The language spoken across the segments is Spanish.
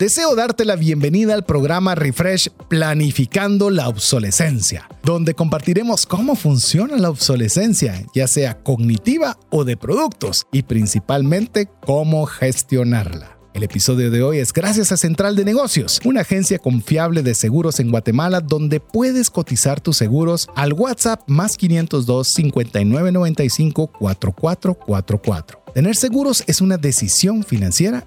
Deseo darte la bienvenida al programa Refresh Planificando la Obsolescencia, donde compartiremos cómo funciona la obsolescencia, ya sea cognitiva o de productos, y principalmente cómo gestionarla. El episodio de hoy es gracias a Central de Negocios, una agencia confiable de seguros en Guatemala donde puedes cotizar tus seguros al WhatsApp más 502 5995 4444. Tener seguros es una decisión financiera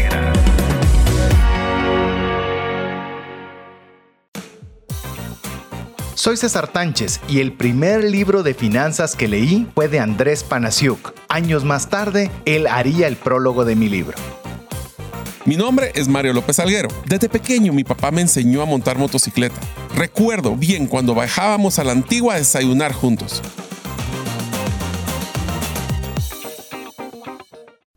Soy César Tánchez y el primer libro de finanzas que leí fue de Andrés Panasiuk. Años más tarde, él haría el prólogo de mi libro. Mi nombre es Mario López Alguero. Desde pequeño mi papá me enseñó a montar motocicleta. Recuerdo bien cuando bajábamos a la antigua a desayunar juntos.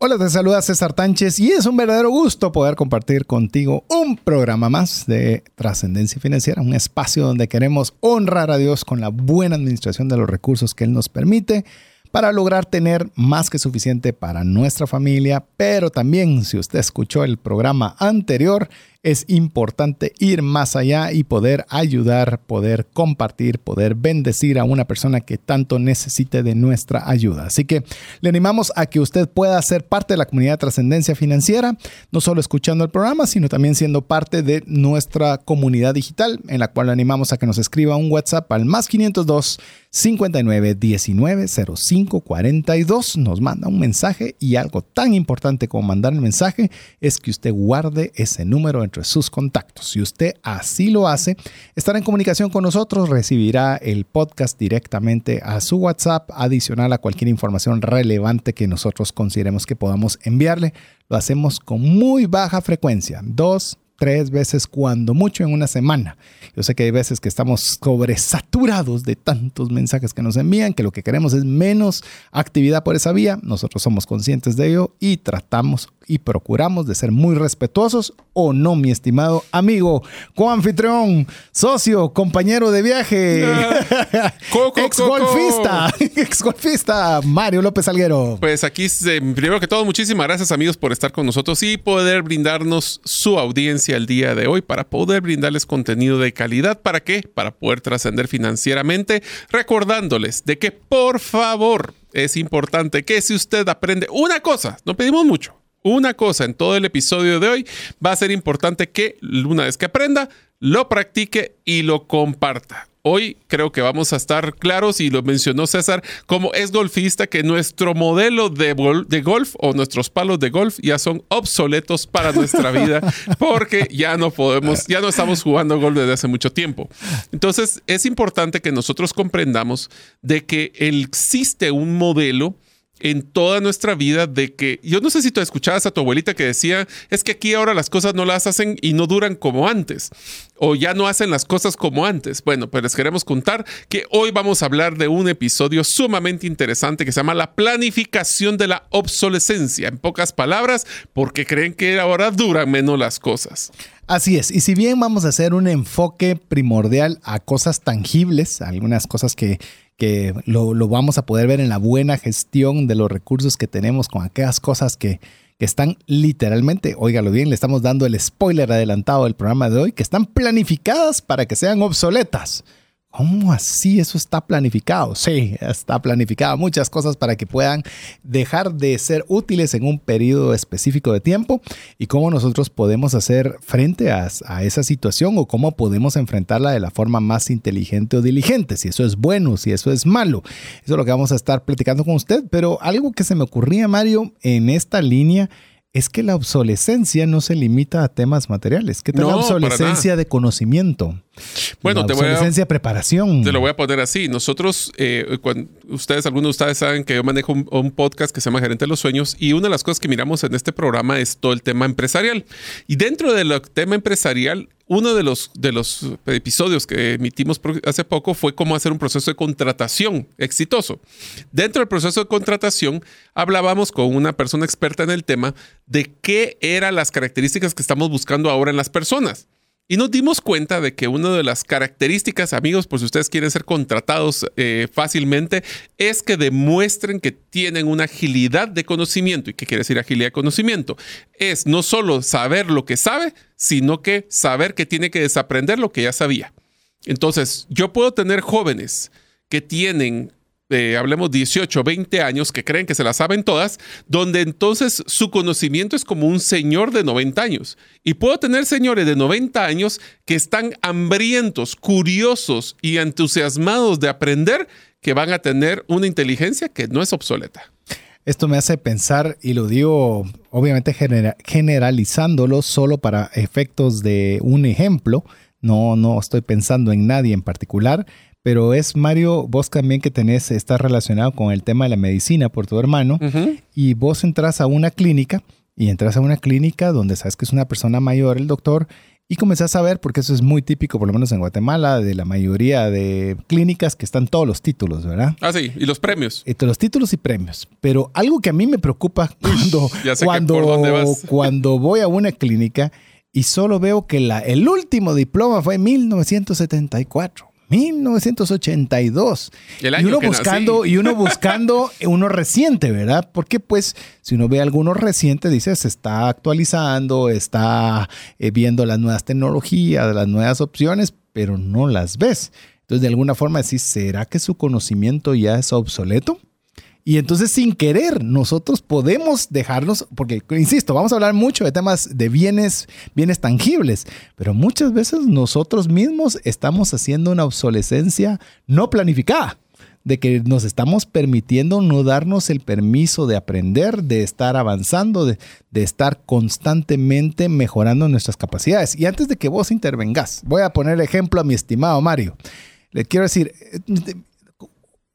Hola, te saluda César Tánchez y es un verdadero gusto poder compartir contigo un programa más de Trascendencia Financiera, un espacio donde queremos honrar a Dios con la buena administración de los recursos que Él nos permite para lograr tener más que suficiente para nuestra familia, pero también si usted escuchó el programa anterior, es importante ir más allá y poder ayudar, poder compartir, poder bendecir a una persona que tanto necesite de nuestra ayuda. Así que le animamos a que usted pueda ser parte de la comunidad de trascendencia financiera, no solo escuchando el programa, sino también siendo parte de nuestra comunidad digital, en la cual le animamos a que nos escriba un WhatsApp al más 502 59 19 05 42. Nos manda un mensaje y algo tan importante como mandar el mensaje es que usted guarde ese número en sus contactos. Si usted así lo hace, estará en comunicación con nosotros, recibirá el podcast directamente a su WhatsApp, adicional a cualquier información relevante que nosotros consideremos que podamos enviarle. Lo hacemos con muy baja frecuencia, dos, tres veces cuando mucho en una semana. Yo sé que hay veces que estamos sobresaturados de tantos mensajes que nos envían, que lo que queremos es menos actividad por esa vía. Nosotros somos conscientes de ello y tratamos y procuramos de ser muy respetuosos o no, mi estimado amigo, coanfitrión, socio, compañero de viaje, ex golfista, ex golfista, Mario López Alguero. Pues aquí, primero que todo, muchísimas gracias amigos por estar con nosotros y poder brindarnos su audiencia el día de hoy para poder brindarles contenido de calidad. ¿Para qué? Para poder trascender financieramente, recordándoles de que por favor es importante que si usted aprende una cosa, no pedimos mucho, una cosa en todo el episodio de hoy, va a ser importante que una vez que aprenda, lo practique y lo comparta. Hoy creo que vamos a estar claros, y lo mencionó César, como es golfista, que nuestro modelo de, de, golf o nuestros palos de golf ya son obsoletos para nuestra vida, porque ya no podemos, ya no estamos jugando golf desde hace mucho tiempo. Entonces, es importante que nosotros comprendamos de que existe un modelo en toda nuestra vida de que yo no sé si tú escuchabas a tu abuelita que decía, es que aquí ahora las cosas no las hacen y no duran como antes, o ya no hacen las cosas como antes. Bueno, pues les queremos contar que hoy vamos a hablar de un episodio sumamente interesante que se llama la planificación de la obsolescencia. En pocas palabras, porque creen que ahora duran menos las cosas. Así es, y si bien vamos a hacer un enfoque primordial a cosas tangibles, algunas cosas que que lo, vamos a poder ver en la buena gestión de los recursos que tenemos con aquellas cosas que, que están literalmente, óigalo bien, le estamos dando el spoiler adelantado del programa de hoy, que están planificadas para que sean obsoletas. ¿Cómo así eso está planificado? Sí, está planificado muchas cosas para que puedan dejar de ser útiles en un periodo específico de tiempo y cómo nosotros podemos hacer frente a, a, esa situación o cómo podemos enfrentarla de la forma más inteligente o diligente, si eso es bueno, si eso es malo. Eso es lo que vamos a estar platicando con usted, pero algo que se me ocurría, Mario, en esta línea es que la obsolescencia no se limita a temas materiales. ¿Qué tal la obsolescencia de conocimiento? Bueno, la te obsolescencia de preparación. Te lo voy a poner así. Nosotros, eh, cuando ustedes, algunos de ustedes saben que yo manejo un, podcast que se llama Gerente de los Sueños y una de las cosas que miramos en este programa es todo el tema empresarial. Y dentro del tema empresarial, uno de los, de los episodios que emitimos hace poco fue cómo hacer un proceso de contratación exitoso. Dentro del proceso de contratación hablábamos con una persona experta en el tema de qué eran las características que estamos buscando ahora en las personas. Y nos dimos cuenta de que una de las características, amigos, por si ustedes quieren ser contratados eh, fácilmente, es que demuestren que tienen una agilidad de conocimiento. ¿Y qué quiere decir agilidad de conocimiento? Es no solo saber lo que sabe, sino que saber que tiene que desaprender lo que ya sabía. Entonces, yo puedo tener jóvenes que tienen hablemos 18, 20 años, que creen que se las saben todas, donde entonces su conocimiento es como un señor de 90 años. Y puedo tener señores de 90 años que están hambrientos, curiosos y entusiasmados de aprender, que van a tener una inteligencia que no es obsoleta. Esto me hace pensar, y lo digo obviamente generalizándolo solo para efectos de un ejemplo, no, no estoy pensando en nadie en particular, pero es Mario, vos también que tenés, estás relacionado con el tema de la medicina por tu hermano, y vos entras a una clínica, y entras a una clínica donde sabes que es una persona mayor, el doctor, y comenzás a ver, porque eso es muy típico, por lo menos en Guatemala, de la mayoría de clínicas que están todos los títulos, ¿verdad? Ah, sí, y los premios. Y los títulos y premios. Pero algo que a mí me preocupa cuando, cuando, cuando voy a una clínica y solo veo que la, el último diploma fue en 1974. 1982. y uno buscando, y uno buscando uno reciente, ¿verdad? Porque pues si uno ve algunos recientes, dice, se está actualizando, está eh, viendo las nuevas tecnologías, las nuevas opciones, pero no las ves. Entonces, de alguna forma decís, ¿será que su conocimiento ya es obsoleto? Y entonces sin querer nosotros podemos dejarnos, porque insisto, vamos a hablar mucho de temas de bienes, bienes tangibles, pero muchas veces nosotros mismos estamos haciendo una obsolescencia no planificada de que nos estamos permitiendo no darnos el permiso de aprender, de estar avanzando, de, de, estar constantemente mejorando nuestras capacidades. Y antes de que vos intervengas, voy a poner ejemplo a mi estimado Mario. Le quiero decir,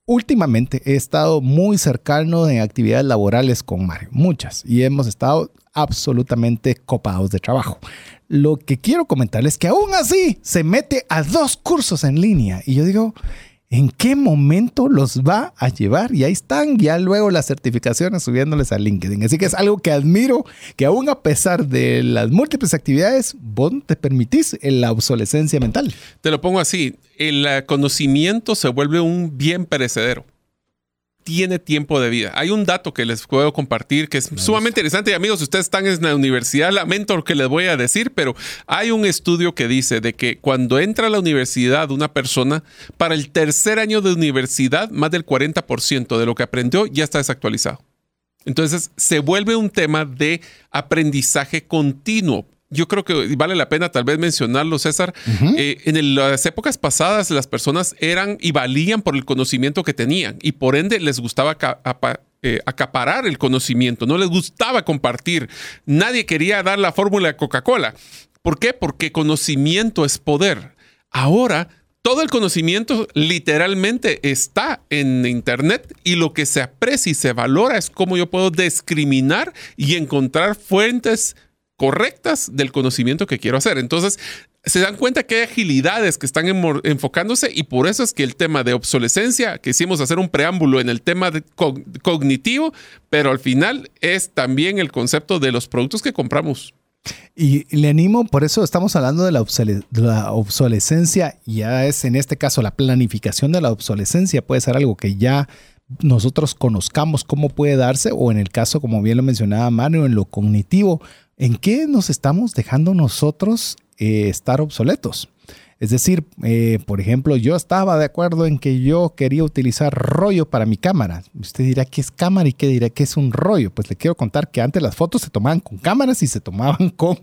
últimamente he estado muy cercano en actividades laborales con Mario, muchas, y hemos estado absolutamente copados de trabajo. Lo que quiero comentarles es que aún así se mete a dos cursos en línea y yo digo, en qué momento los va a llevar. Y ahí están ya luego las certificaciones subiéndoles a LinkedIn. Así que es algo que admiro, que aún a pesar de las múltiples actividades, vos te permitís la obsolescencia mental. Te lo pongo así, el conocimiento se vuelve un bien perecedero tiene tiempo de vida. Hay un dato que les puedo compartir que es sumamente interesante. Y amigos, si ustedes están en la universidad, lamento lo que les voy a decir, pero hay un estudio que dice de que cuando entra a la universidad una persona, para el tercer año de universidad, más del 40% de lo que aprendió ya está desactualizado. Entonces, se vuelve un tema de aprendizaje continuo yo creo que vale la pena tal vez mencionarlo, César. Eh, en las épocas pasadas las personas eran y valían por el conocimiento que tenían y por ende les gustaba eh, acaparar el conocimiento, no les gustaba compartir. Nadie quería dar la fórmula de Coca-Cola. ¿Por qué? Porque conocimiento es poder. Ahora todo el conocimiento literalmente está en Internet y lo que se aprecia y se valora es cómo yo puedo discriminar y encontrar fuentes correctas del conocimiento que quiero hacer. Entonces, se dan cuenta que hay agilidades que están enfocándose y por eso es que el tema de obsolescencia, que hicimos hacer un preámbulo en el tema cognitivo, pero al final es también el concepto de los productos que compramos. Y le animo, por eso estamos hablando de la, la, obsolescencia, ya es en este caso la planificación de la obsolescencia, puede ser algo que ya nosotros conozcamos cómo puede darse, o en el caso, como bien lo mencionaba Mario, en lo cognitivo, ¿en qué nos estamos dejando nosotros eh, estar obsoletos? Es decir, eh, por ejemplo, yo estaba de acuerdo en que yo quería utilizar rollo para mi cámara. Usted dirá que es cámara y qué dirá que es un rollo. Pues le quiero contar que antes las fotos se tomaban con cámaras y se tomaban con,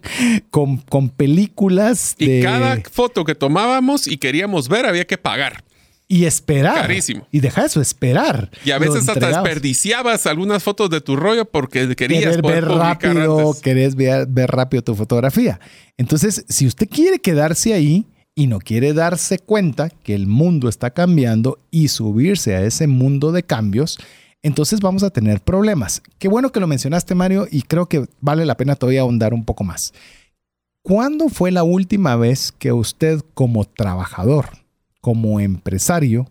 con, películas. Y cada foto que tomábamos y queríamos ver había que pagar y esperar. Carísimo. Y deja eso, esperar. Y a veces hasta desperdiciabas algunas fotos de tu rollo porque querías ver rápido, querés ver, ver rápido tu fotografía. Entonces, si usted quiere quedarse ahí y no quiere darse cuenta que el mundo está cambiando y subirse a ese mundo de cambios, entonces vamos a tener problemas. Qué bueno que lo mencionaste, Mario, y creo que vale la pena todavía ahondar un poco más. ¿Cuándo fue la última vez que usted como trabajador, como empresario,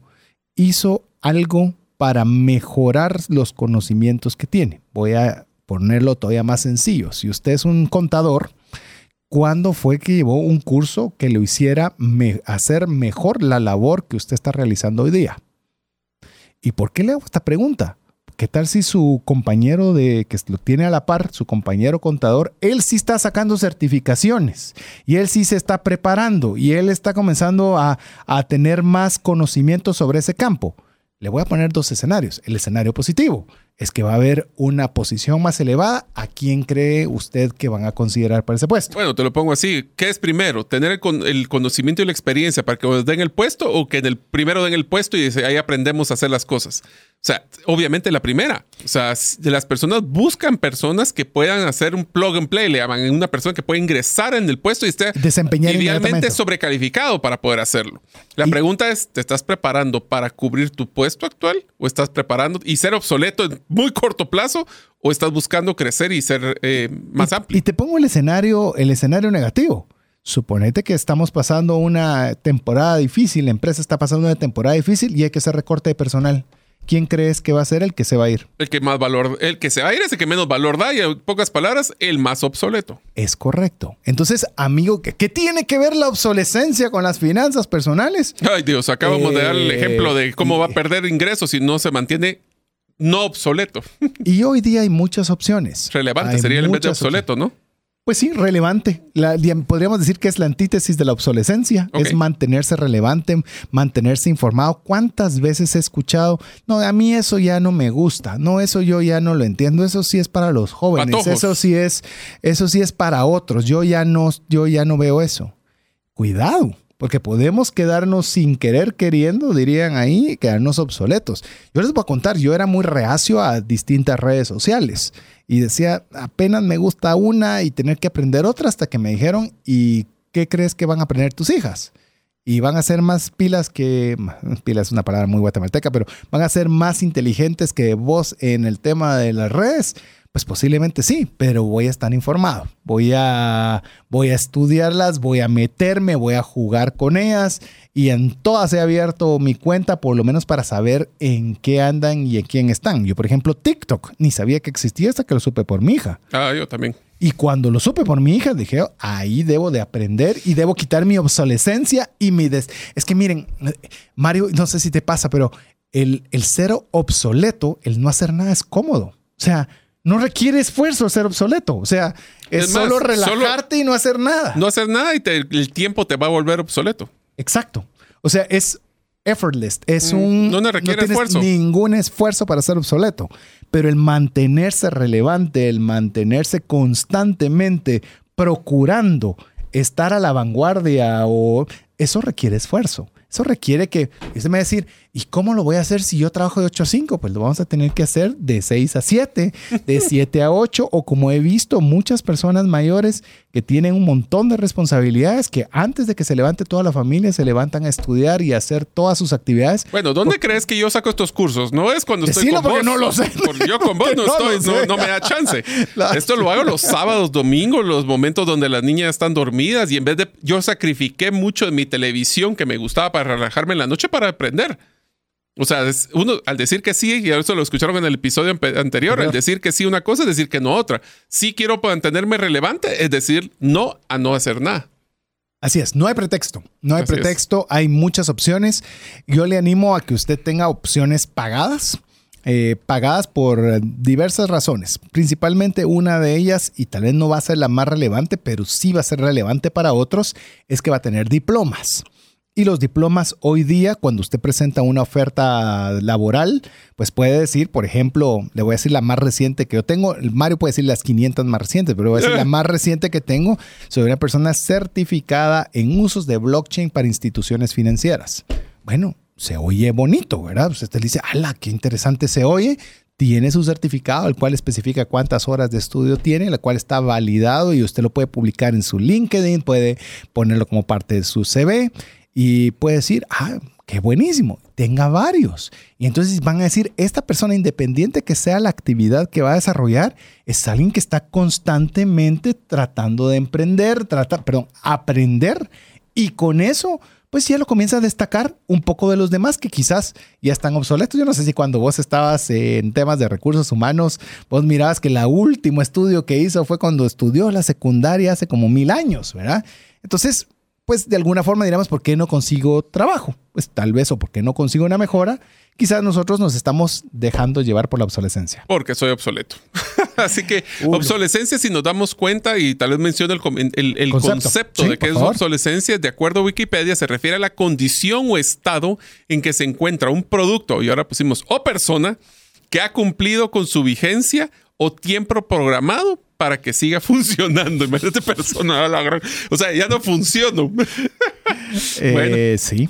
hizo algo para mejorar los conocimientos que tiene? Voy a ponerlo todavía más sencillo. Si usted es un contador, ¿cuándo fue que llevó un curso que lo hiciera hacer mejor la labor que usted está realizando hoy día? ¿Y por qué le hago esta pregunta? ¿Qué tal si su compañero de que lo tiene a la par, su compañero contador, él sí está sacando certificaciones y él sí se está preparando y él está comenzando a, a tener más conocimiento sobre ese campo? Le voy a poner dos escenarios. El escenario positivo es que va a haber una posición más elevada. ¿A quién cree usted que van a considerar para ese puesto? Bueno, te lo pongo así. ¿Qué es primero? ¿Tener el, conocimiento y la experiencia para que nos den el puesto o que en el primero den el puesto y ahí aprendemos a hacer las cosas? O sea, obviamente la primera. O sea, las personas buscan personas que puedan hacer un plug and play, le llaman, una persona que pueda ingresar en el puesto y esté Desempeñar idealmente sobrecalificado para poder hacerlo. La pregunta es, ¿te estás preparando para cubrir tu puesto actual o estás preparando y ser obsoleto en muy corto plazo o estás buscando crecer y ser eh, más amplio? Y te pongo el escenario, el escenario negativo. Suponete que estamos pasando una temporada difícil, la empresa está pasando una temporada difícil y hay que hacer recorte de personal. ¿Quién crees que va a ser el que se va a ir? El que más valor, el que se va a ir es el que menos valor da y en pocas palabras, el más obsoleto. Es correcto. Entonces, amigo, ¿qué, tiene que ver la obsolescencia con las finanzas personales? Ay Dios, acabamos de dar el eh, ejemplo de cómo va a perder ingresos si no se mantiene no obsoleto. Y hoy día hay muchas opciones. Relevante sería el de obsoleto, ¿no? Pues sí, relevante. podríamos decir que es la antítesis de la obsolescencia. Es mantenerse relevante, mantenerse informado. ¿Cuántas veces he escuchado? No, a mí eso ya no me gusta. No, eso yo ya no lo entiendo. Eso sí es para los jóvenes. Eso sí es, eso sí es para otros. Yo ya no, yo ya no veo eso. Cuidado porque podemos quedarnos sin querer queriendo, dirían ahí, quedarnos obsoletos. Yo les voy a contar, yo era muy reacio a distintas redes sociales y decía, apenas me gusta una y tener que aprender otra hasta que me dijeron, ¿y qué crees que van a aprender tus hijas? Y van a ser más pilas que, pilas es una palabra muy guatemalteca, pero van a ser más inteligentes que vos en el tema de las redes. Pues posiblemente sí, pero voy a estar informado. Voy a, voy a estudiarlas, voy a meterme, voy a jugar con ellas y en todas he abierto mi cuenta por lo menos para saber en qué andan y en quién están. Yo, por ejemplo, TikTok, ni sabía que existía hasta que lo supe por mi hija. Ah, yo también. Y cuando lo supe por mi hija, dije, ahí debo de aprender y debo quitar mi obsolescencia y mi... Des es que miren, Mario, no sé si te pasa, pero el, el ser obsoleto, el no hacer nada es cómodo. O sea, no requiere esfuerzo ser obsoleto. O sea, es, solo relajarte y no hacer nada. No hacer nada y el tiempo te va a volver obsoleto. Exacto. O sea, es effortless. Es mm, un. No, requiere esfuerzo. Ningún esfuerzo para ser obsoleto. Pero el mantenerse relevante, el mantenerse constantemente procurando estar a la vanguardia o eso requiere esfuerzo. Eso requiere que, usted me va a decir, ¿y cómo lo voy a hacer si yo trabajo de 8 a 5? Pues lo vamos a tener que hacer de 6 a 7, de 7 a 8, o como he visto muchas personas mayores que tienen un montón de responsabilidades que antes de que se levante toda la familia se levantan a estudiar y a hacer todas sus actividades. Bueno, ¿dónde crees que yo saco estos cursos? No es cuando estoy con vos. no lo sé. yo con vos no, estoy, no, me da chance. Esto lo hago los sábados, domingos, los momentos donde las niñas están dormidas y en vez de yo sacrifiqué mucho de mi televisión que me gustaba para relajarme en la noche para aprender. O sea, uno al decir que sí, y eso lo escucharon en el episodio anterior, al decir que sí una cosa es decir que no otra. Sí quiero mantenerme relevante, es decir no a no hacer nada. Así es, no hay pretexto, no hay pretexto, hay muchas opciones. Yo le animo a que usted tenga opciones pagadas, eh, pagadas por diversas razones. Principalmente una de ellas, y tal vez no va a ser la más relevante, pero sí va a ser relevante para otros, es que va a tener diplomas. Y los diplomas hoy día, cuando usted presenta una oferta laboral, pues puede decir, por ejemplo, le voy a decir la más reciente que yo tengo, Mario puede decir las 500 más recientes, pero voy a decir la más reciente que tengo, soy una persona certificada en usos de blockchain para instituciones financieras. Bueno, se oye bonito, ¿verdad? Pues usted dice, ¡ala, qué interesante se oye! Tiene su certificado, el cual especifica cuántas horas de estudio tiene, el cual está validado y usted lo puede publicar en su LinkedIn, puede ponerlo como parte de su CV y puede decir, ah, qué buenísimo. tenga varios. Y entonces van a decir, esta persona independiente que sea la actividad que va a desarrollar, es alguien que está constantemente tratando de emprender, trata, perdón, aprender. Y con eso pues ya lo comienza a destacar un poco de los demás que quizás ya están obsoletos. Yo no sé si cuando vos estabas en temas de recursos humanos, vos mirabas que el último estudio que hizo fue cuando estudió la secundaria hace como mil años, ¿verdad? Entonces, pues de alguna forma diríamos, ¿por qué no consigo trabajo? Pues tal vez o porque no consigo una mejora, quizás nosotros nos estamos dejando llevar por la obsolescencia. Porque soy obsoleto. Así que obsolescencia, si nos damos cuenta, y tal vez menciono el, concepto, de qué es obsolescencia, de acuerdo a Wikipedia, se refiere a la condición o estado en que se encuentra un producto, y ahora pusimos o persona, que ha cumplido con su vigencia o tiempo programado para que siga funcionando. Imagínate persona, o sea, ya no funciona. Eh, sí,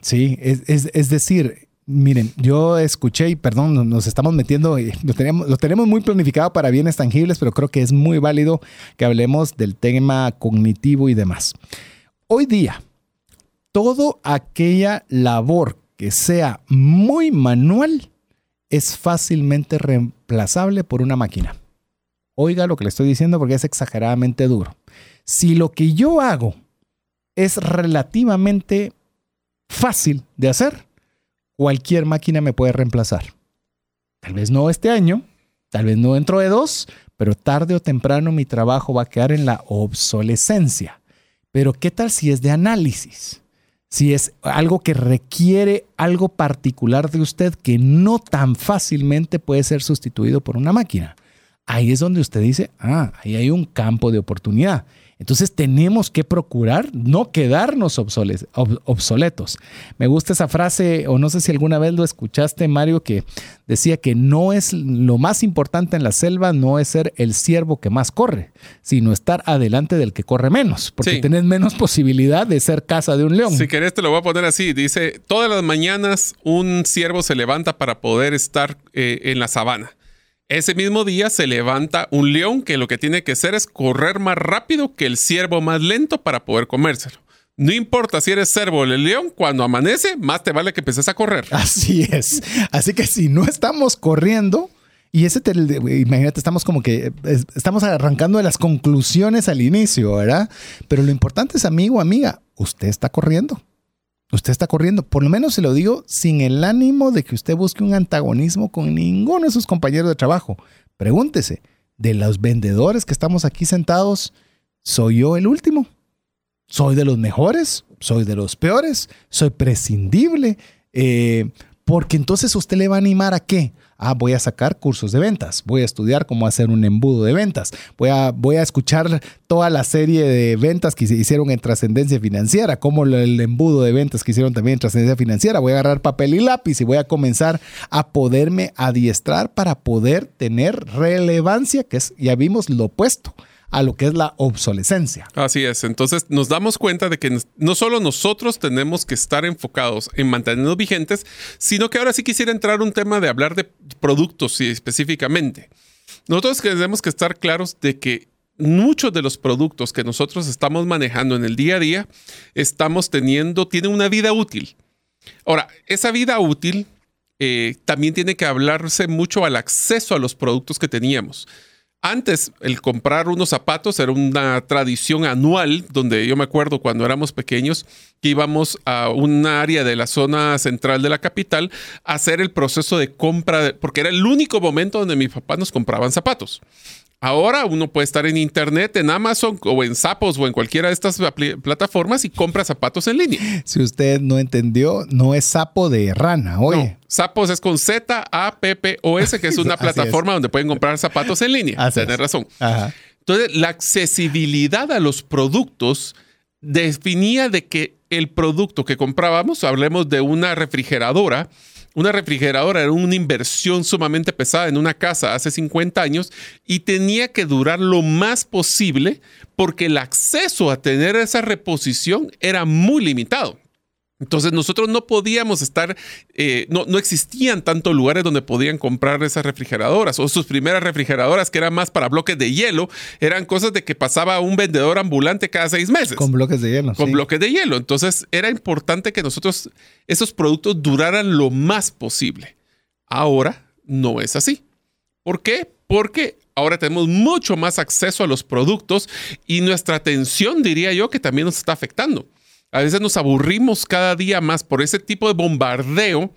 sí, es decir, Miren, yo escuché y perdón, nos estamos metiendo, lo tenemos, lo tenemos muy planificado para bienes tangibles, pero creo que es muy válido que hablemos del tema cognitivo y demás. Hoy día, toda aquella labor que sea muy manual es fácilmente reemplazable por una máquina. Oiga lo que le estoy diciendo porque es exageradamente duro. Si lo que yo hago es relativamente fácil de hacer, cualquier máquina me puede reemplazar. Tal vez no este año, tal vez no dentro de dos, pero tarde o temprano mi trabajo va a quedar en la obsolescencia. Pero ¿qué tal si es de análisis? Si es algo que requiere algo particular de usted que no tan fácilmente puede ser sustituido por una máquina. Ahí es donde usted dice, ah, ahí hay un campo de oportunidad. Entonces tenemos que procurar no quedarnos obsoletos. Me gusta esa frase, o no sé si alguna vez lo escuchaste, Mario, que decía que no es lo más importante en la selva, no es ser el ciervo que más corre, sino estar adelante del que corre menos, porque tenés menos posibilidad de ser casa de un león. Si querés, te lo voy a poner así. Dice, todas las mañanas un ciervo se levanta para poder estar eh, en la sabana. Ese mismo día se levanta un león que lo que tiene que hacer es correr más rápido que el ciervo más lento para poder comérselo. No importa si eres cervo o león, cuando amanece, más te vale que empieces a correr. Así es. Así que si no estamos corriendo, y ese, te, imagínate, estamos como que estamos arrancando de las conclusiones al inicio, ¿verdad? Pero lo importante es, amigo, amiga, usted está corriendo. Usted está corriendo, por lo menos se lo digo, sin el ánimo de que usted busque un antagonismo con ninguno de sus compañeros de trabajo. Pregúntese, de los vendedores que estamos aquí sentados, ¿soy yo el último? ¿Soy de los mejores? ¿Soy de los peores? ¿Soy prescindible? Eh, porque entonces usted le va a animar a qué? Ah, voy a sacar cursos de ventas, voy a estudiar cómo hacer un embudo de ventas, voy a, voy a escuchar toda la serie de ventas que se hicieron en trascendencia financiera, como el embudo de ventas que hicieron también en trascendencia financiera. Voy a agarrar papel y lápiz y voy a comenzar a poderme adiestrar para poder tener relevancia, que es, ya vimos lo opuesto a lo que es la obsolescencia. Así es. Entonces nos damos cuenta de que no solo nosotros tenemos que estar enfocados en mantenernos vigentes, sino que ahora sí quisiera entrar un tema de hablar de productos específicamente. Nosotros tenemos que estar claros de que muchos de los productos que nosotros estamos manejando en el día a día estamos teniendo, tienen una vida útil. Ahora, esa vida útil eh, también tiene que hablarse mucho al acceso a los productos que teníamos. Antes, el comprar unos zapatos era una tradición anual, donde yo me acuerdo cuando éramos pequeños que íbamos a un área de la zona central de la capital a hacer el proceso de compra, porque era el único momento donde mis papás nos compraban zapatos. Ahora uno puede estar en internet, en Amazon o en Zappos o en cualquiera de estas plataformas y compra zapatos en línea. Si usted no entendió, no es sapo de rana, oye. Zappos es con Z-A-P-P-O-S, que es una plataforma donde pueden comprar zapatos en línea. Tienes razón. Entonces, la accesibilidad a los productos definía de que el producto que comprábamos, hablemos de una refrigeradora, una refrigeradora era una inversión sumamente pesada en una casa hace 50 años y tenía que durar lo más posible porque el acceso a tener esa reposición era muy limitado. Entonces nosotros no podíamos estar, eh, no, no existían tantos lugares donde podían comprar esas refrigeradoras o sus primeras refrigeradoras que eran más para bloques de hielo, eran cosas de que pasaba un vendedor ambulante cada seis meses. Con bloques de hielo. Con bloques de hielo. Entonces era importante que nosotros esos productos duraran lo más posible. Ahora no es así. ¿Por qué? Porque ahora tenemos mucho más acceso a los productos y nuestra atención, diría yo, que también nos está afectando. A veces nos aburrimos cada día más por ese tipo de bombardeo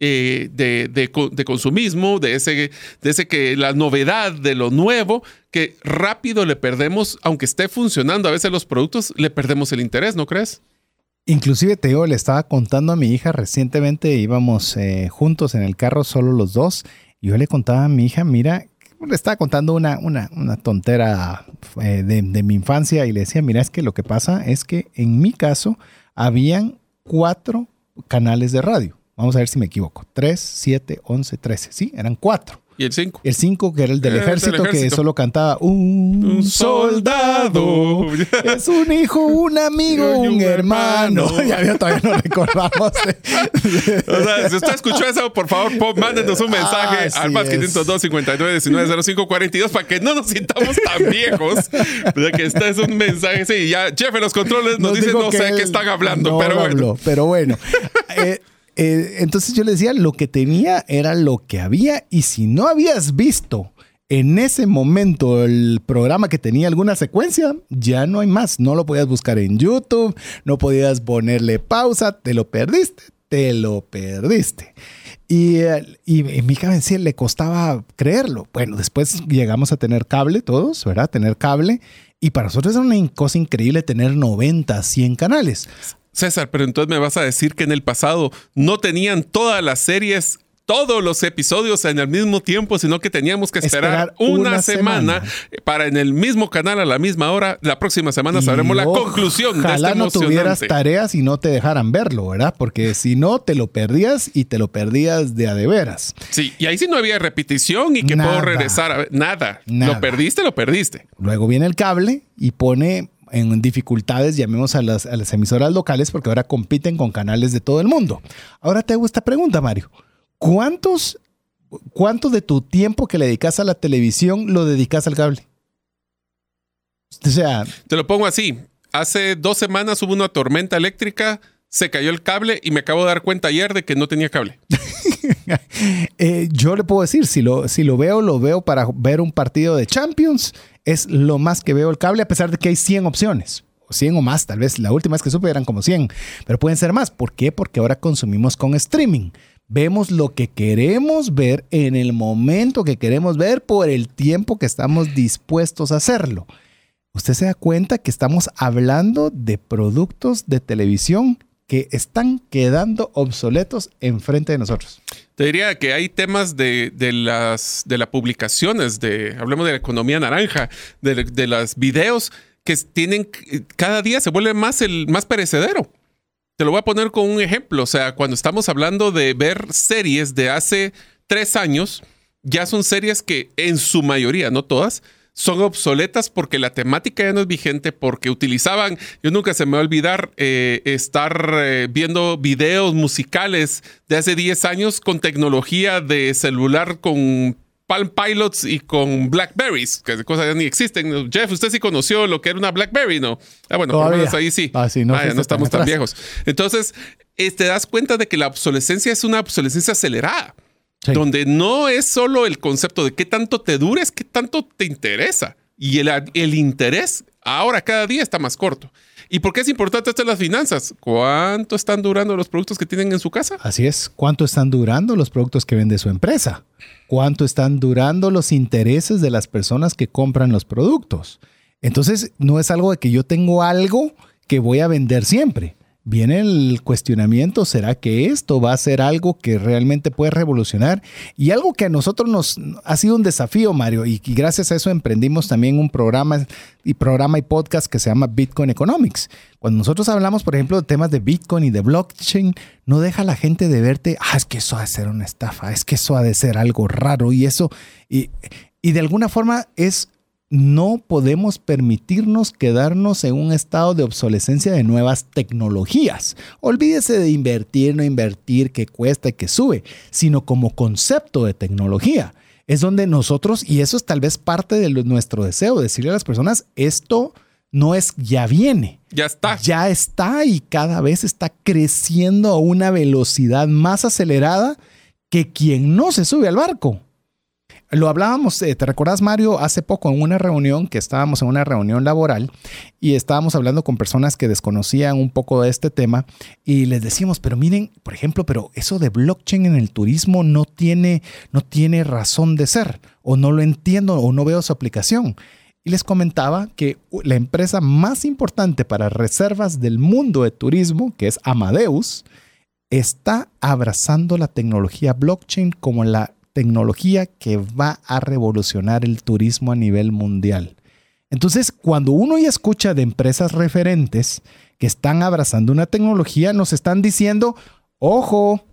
eh, de, consumismo, de ese, de ese que la novedad, de lo nuevo, que rápido le perdemos, aunque esté funcionando a veces los productos, le perdemos el interés, ¿no crees? Inclusive te digo, le estaba contando a mi hija recientemente, íbamos eh, juntos en el carro, solo los dos, y yo le contaba a mi hija, mira, le estaba contando una, una, una tontera eh, de, de, mi infancia y le decía, mira, es que lo que pasa es que en mi caso habían cuatro canales de radio. Vamos a ver si me equivoco. Tres, siete, once, trece. Sí, eran cuatro. ¿Y el 5? El 5, que era el del, ejército, que solo cantaba un, soldado. es un hijo, un amigo, un, hermano. ya, todavía no recordamos. o sea, si usted escuchó eso, por favor, mándenos un mensaje al más 502 59 19 05 42 para que no nos sintamos tan viejos. De que este es un mensaje. Sí, ya Jeff en los controles nos, dice, no sé qué están hablando, pero bueno. pero bueno. Eh, eh, entonces yo le decía, lo que tenía era lo que había y si no habías visto en ese momento el programa que tenía alguna secuencia, ya no hay más. No lo podías buscar en YouTube, no podías ponerle pausa, te lo perdiste, te lo perdiste. Y, y, mi cabeza le costaba creerlo. Bueno, después llegamos a tener cable todos, ¿verdad? Tener cable. Y para nosotros era una cosa increíble tener 90, 100 canales. César, pero entonces me vas a decir que en el pasado no tenían todas las series todos los episodios en el mismo tiempo, sino que teníamos que esperar, una, semana, para en el mismo canal a la misma hora. La próxima semana sabremos la conclusión de este no tuvieras tareas y no te dejaran verlo, ¿verdad? Porque si no, te lo perdías y te lo perdías de a de veras. Sí, y ahí sí no había repetición y que puedo regresar a ver. Nada. nada. Lo perdiste, lo perdiste. Luego viene el cable y pone en dificultades, llamemos a las, a las emisoras locales, porque ahora compiten con canales de todo el mundo. Ahora te hago esta pregunta, Mario. ¿Cuántos, ¿Cuánto de tu tiempo que le dedicas a la televisión lo dedicas al cable? O sea... Te lo pongo así. Hace dos semanas hubo una tormenta eléctrica, se cayó el cable y me acabo de dar cuenta ayer de que no tenía cable. Eh, yo le puedo decir, si lo, si lo veo, lo veo para ver un partido de Champions es lo más que veo el cable, a pesar de que hay 100 opciones. O 100 o más, tal vez la última vez que supe eran como 100, pero pueden ser más. ¿Por qué? Porque ahora consumimos con streaming. Vemos lo que queremos ver en el momento que queremos ver por el tiempo que estamos dispuestos a hacerlo. Usted se da cuenta que estamos hablando de productos de televisión que están quedando obsoletos enfrente de nosotros. Te diría que hay temas de, las de las publicaciones, de, hablemos de la economía naranja, de, de los videos que tienen, cada día se vuelve más, el, más perecedero. Te lo voy a poner con un ejemplo. O sea, cuando estamos hablando de ver series de hace tres años, ya son series que en su mayoría, no todas, son obsoletas porque la temática ya no es vigente, porque utilizaban, yo nunca se me va a olvidar eh, estar eh, viendo videos musicales de hace 10 años con tecnología de celular con Palm Pilots y con Blackberries, que cosas ya ni existen. Jeff, usted sí conoció lo que era una Blackberry, ¿no? Ah, bueno, por lo menos ahí sí. Ah, sí no, ah, no estamos tan viejos. Entonces, eh, te das cuenta de que la obsolescencia es una obsolescencia acelerada. Donde no es solo el concepto de qué tanto te dura, es qué tanto te interesa. Y el, el interés ahora cada día está más corto. ¿Y por qué es importante esto en las finanzas? ¿Cuánto están durando los productos que tienen en su casa? Así es. ¿Cuánto están durando los productos que vende su empresa? ¿Cuánto están durando los intereses de las personas que compran los productos? Entonces, no es algo de que yo tengo algo que voy a vender siempre viene el cuestionamiento, ¿será que esto va a ser algo que realmente puede revolucionar? Y algo que a nosotros nos ha sido un desafío, Mario, y, gracias a eso emprendimos también un programa y programa y podcast que se llama Bitcoin Economics. Cuando nosotros hablamos, por ejemplo, de temas de Bitcoin y de blockchain, no deja a la gente de verte, ah, es que eso ha de ser una estafa, es que eso ha de ser algo raro y eso, y, y de alguna forma es no podemos permitirnos quedarnos en un estado de obsolescencia de nuevas tecnologías. Olvídese de invertir, no invertir, que cuesta y que sube, sino como concepto de tecnología. Es donde nosotros, y eso es tal vez parte de nuestro deseo, decirle a las personas, esto no es ya viene. Ya está. Ya está y cada vez está creciendo a una velocidad más acelerada que quien no se sube al barco. Lo hablábamos, eh, ¿te recordás Mario? Hace poco en una reunión, que estábamos en una reunión laboral y estábamos hablando con personas que desconocían un poco de este tema y les decíamos, pero miren, por ejemplo, pero eso de blockchain en el turismo no tiene, no tiene razón de ser o no lo entiendo o no veo su aplicación. Y les comentaba que la empresa más importante para reservas del mundo de turismo, que es Amadeus, está abrazando la tecnología blockchain como la tecnología que va a revolucionar el turismo a nivel mundial. Entonces, cuando uno ya escucha de empresas referentes que están abrazando una tecnología, nos están diciendo, ojo,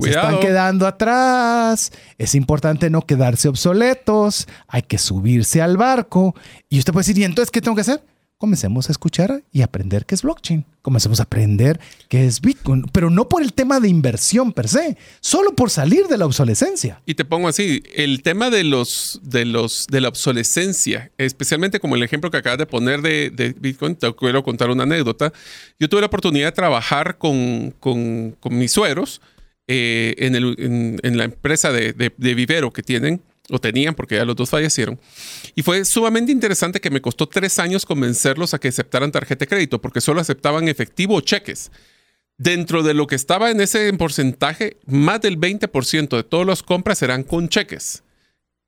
se están quedando atrás. Es importante no quedarse obsoletos. Hay que subirse al barco. Y usted puede decir, ¿y entonces qué tengo que hacer? Comencemos a escuchar y aprender qué es blockchain. Comencemos a aprender qué es Bitcoin, pero no por el tema de inversión per se, solo por salir de la obsolescencia. Y te pongo así, el tema de los de los de la obsolescencia, especialmente como el ejemplo que acabas de poner de, Bitcoin, te quiero contar una anécdota. Yo tuve la oportunidad de trabajar con, con mis sueros eh, en, la empresa de, vivero que tienen, o tenían porque ya los dos fallecieron. Y fue sumamente interesante que me costó tres años convencerlos a que aceptaran tarjeta de crédito porque solo aceptaban efectivo o cheques. Dentro de lo que estaba en ese porcentaje, más del 20% de todas las compras serán con cheques.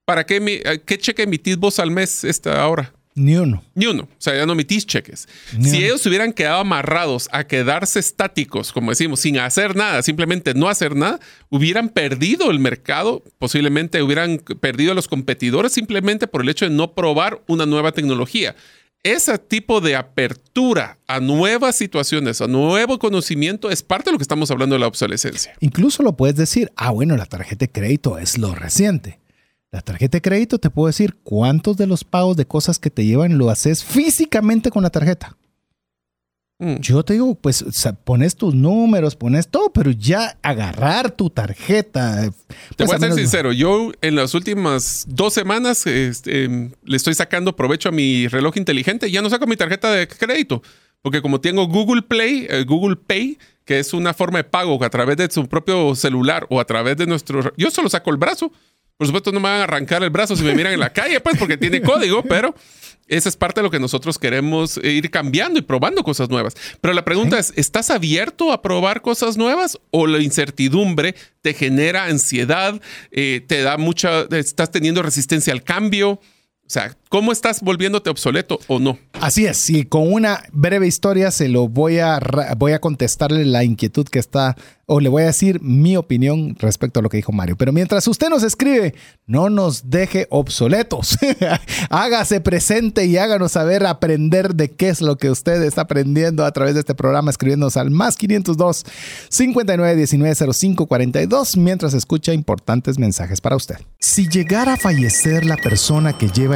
¿Para qué, qué cheque emitís vos al mes esta hora? Ni uno. Ni uno. O sea, ya no emitís cheques. si ellos hubieran quedado amarrados a quedarse estáticos, como decimos, sin hacer nada, simplemente no hacer nada, hubieran perdido el mercado, posiblemente hubieran perdido a los competidores simplemente por el hecho de no probar una nueva tecnología. Ese tipo de apertura a nuevas situaciones, a nuevo conocimiento, es parte de lo que estamos hablando de la obsolescencia. Incluso lo puedes decir, ah, bueno, la tarjeta de crédito es lo reciente. La tarjeta de crédito te puedo decir cuántos de los pagos de cosas que te llevan lo haces físicamente con la tarjeta. Mm. Yo te digo, pues pones tus números, pones todo, pero ya agarrar tu tarjeta. te pues, voy a ser sincero, yo en las últimas dos semanas este, em, le estoy sacando provecho a mi reloj inteligente ya no saco mi tarjeta de crédito, porque como tengo Google Play, eh, Google Pay, que es una forma de pago a través de su propio celular o a través de nuestro... Yo solo saco el brazo por supuesto, no me van a arrancar el brazo si me miran en la calle, pues, porque tiene código, pero esa es parte de lo que nosotros queremos ir cambiando y probando cosas nuevas. Pero la pregunta es, ¿estás abierto a probar cosas nuevas o la incertidumbre te genera ansiedad, eh, te da mucha, estás teniendo resistencia al cambio? O sea, ¿cómo estás volviéndote obsoleto o no? Así es, y con una breve historia se lo voy a, voy a contestarle la inquietud que está, o le voy a decir mi opinión respecto a lo que dijo Mario. Pero mientras usted nos escribe, no nos deje obsoletos. Hágase presente y háganos saber aprender de qué es lo que usted está aprendiendo a través de este programa, escribiéndonos al más 502 59 19 05 42 mientras escucha importantes mensajes para usted. Si llegara a fallecer la persona que lleva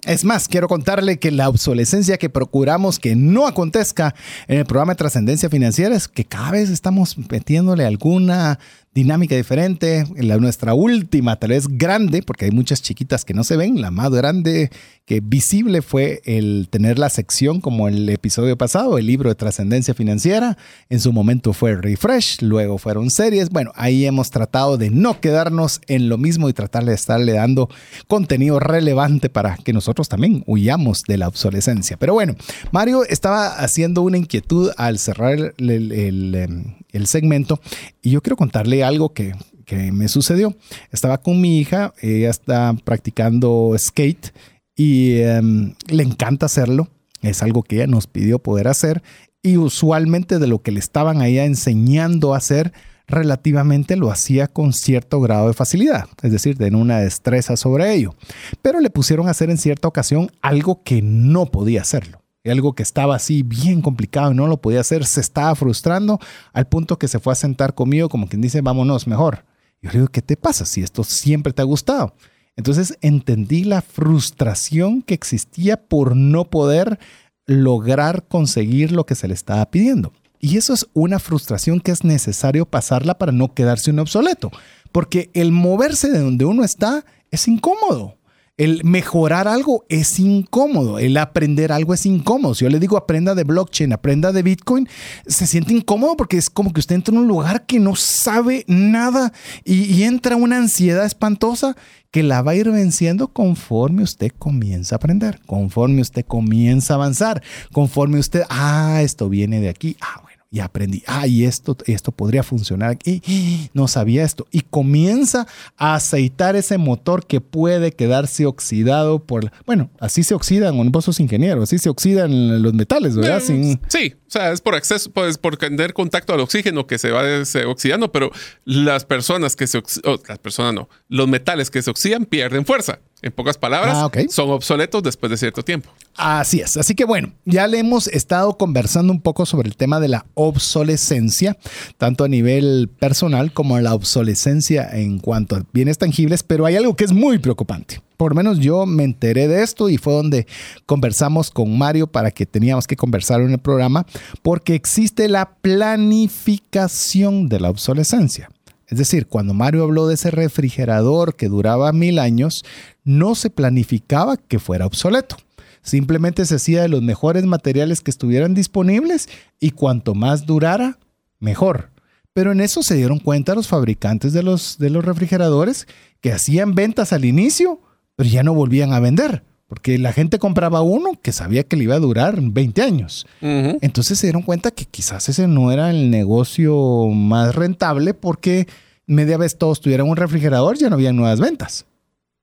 Es más, quiero contarle que la obsolescencia que procuramos que no acontezca en el programa de trascendencia financiera es que cada vez estamos metiéndole alguna dinámica diferente. La nuestra última, tal vez grande, porque hay muchas chiquitas que no se ven. La más grande que visible fue el tener la sección como el episodio pasado, el libro de trascendencia financiera. En su momento fue Refresh, luego fueron series. Bueno, ahí hemos tratado de no quedarnos en lo mismo y tratar de estarle dando contenido relevante para que nosotros también huyamos de la obsolescencia. Pero bueno, Mario estaba haciendo una inquietud al cerrar el, em, el segmento y yo quiero contarle algo que, que me sucedió. Estaba con mi hija, ella está practicando skate y em, le encanta hacerlo. Es algo que ella nos pidió poder hacer y usualmente de lo que le estaban ahí enseñando a hacer, relativamente lo hacía con cierto grado de facilidad, es decir, de una destreza sobre ello. Pero le pusieron a hacer en cierta ocasión algo que no podía hacerlo. Algo que estaba así bien complicado y no lo podía hacer, se estaba frustrando al punto que se fue a sentar conmigo como quien dice, vámonos mejor. Yo le digo, ¿qué te pasa si esto siempre te ha gustado? Entonces entendí la frustración que existía por no poder lograr conseguir lo que se le estaba pidiendo. Y eso es una frustración que es necesario pasarla para no quedarse un obsoleto, porque el moverse de donde uno está es incómodo. El mejorar algo es incómodo, el aprender algo es incómodo. Si yo le digo aprenda de blockchain, aprenda de Bitcoin, se siente incómodo porque es como que usted entra en un lugar que no sabe nada y, entra una ansiedad espantosa que la va a ir venciendo conforme usted comienza a aprender, conforme usted comienza a avanzar, conforme usted, ah, esto viene de aquí, ah, y aprendí, ah, y esto, esto podría funcionar, y no sabía esto, y comienza a aceitar ese motor que puede quedarse oxidado por, bueno, así se oxidan, vos sos ingeniero, así se oxidan los metales, ¿verdad? Eh, sí, o sea, es por acceso, pues por tener contacto al oxígeno que se va oxidando, pero las personas que se oxidan, las personas no, los metales que se oxidan pierden fuerza. En pocas palabras, ah, son obsoletos después de cierto tiempo. Así es. Así que bueno, ya le hemos estado conversando un poco sobre el tema de la obsolescencia, tanto a nivel personal como la obsolescencia en cuanto a bienes tangibles, pero hay algo que es muy preocupante. Por lo menos yo me enteré de esto y fue donde conversamos con Mario para que teníamos que conversar en el programa, porque existe la planificación de la obsolescencia. Es decir, cuando Mario habló de ese refrigerador que duraba mil años, no se planificaba que fuera obsoleto. Simplemente se hacía de los mejores materiales que estuvieran disponibles y cuanto más durara, mejor. Pero en eso se dieron cuenta los fabricantes de los, de los refrigeradores que hacían ventas al inicio, pero ya no volvían a vender. Porque la gente compraba uno que sabía que le iba a durar 20 años. Entonces se dieron cuenta que quizás ese no era el negocio más rentable porque media vez todos tuvieran un refrigerador, ya no había nuevas ventas.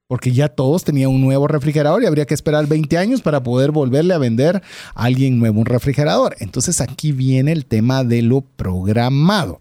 Porque ya todos tenían un nuevo refrigerador y habría que esperar 20 años para poder volverle a vender a alguien nuevo un refrigerador. Entonces aquí viene el tema de lo programado.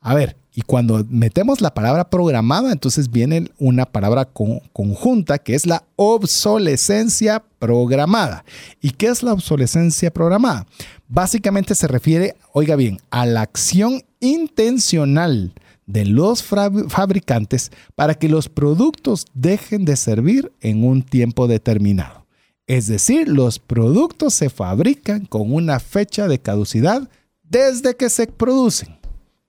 A ver, y cuando metemos la palabra programada, entonces viene una palabra conjunta que es la obsolescencia programada. ¿Y qué es la obsolescencia programada? Básicamente se refiere, oiga bien, a la acción intencional de los fabricantes para que los productos dejen de servir en un tiempo determinado. Es decir, los productos se fabrican con una fecha de caducidad desde que se producen.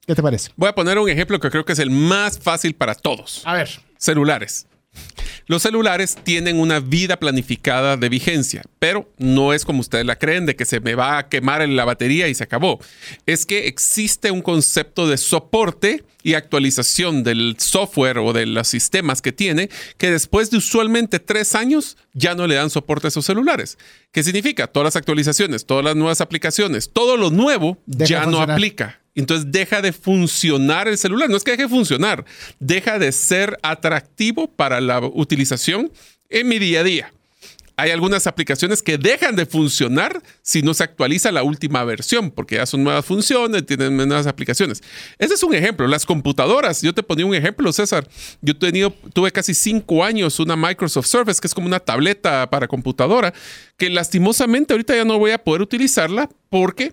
¿Qué te parece? Voy a poner un ejemplo que creo que es el más fácil para todos. A ver. Celulares. Los celulares tienen una vida planificada de vigencia, pero no es como ustedes la creen de que se me va a quemar la batería y se acabó. Es que existe un concepto de soporte y actualización del software o de los sistemas que tiene que después de usualmente tres años ya no le dan soporte a esos celulares. ¿Qué significa? Todas las actualizaciones, todas las nuevas aplicaciones, todo lo nuevo ya no aplica. Entonces deja de funcionar el celular. No es que deje de funcionar, deja de ser atractivo para la utilización en mi día a día. Hay algunas aplicaciones que dejan de funcionar si no se actualiza la última versión, porque ya son nuevas funciones, tienen nuevas aplicaciones. Ese es un ejemplo. Las computadoras, yo te ponía un ejemplo, César. Yo he tenido, tuve casi cinco años una Microsoft Surface, que es como una tableta para computadora, que lastimosamente ahorita ya no voy a poder utilizarla porque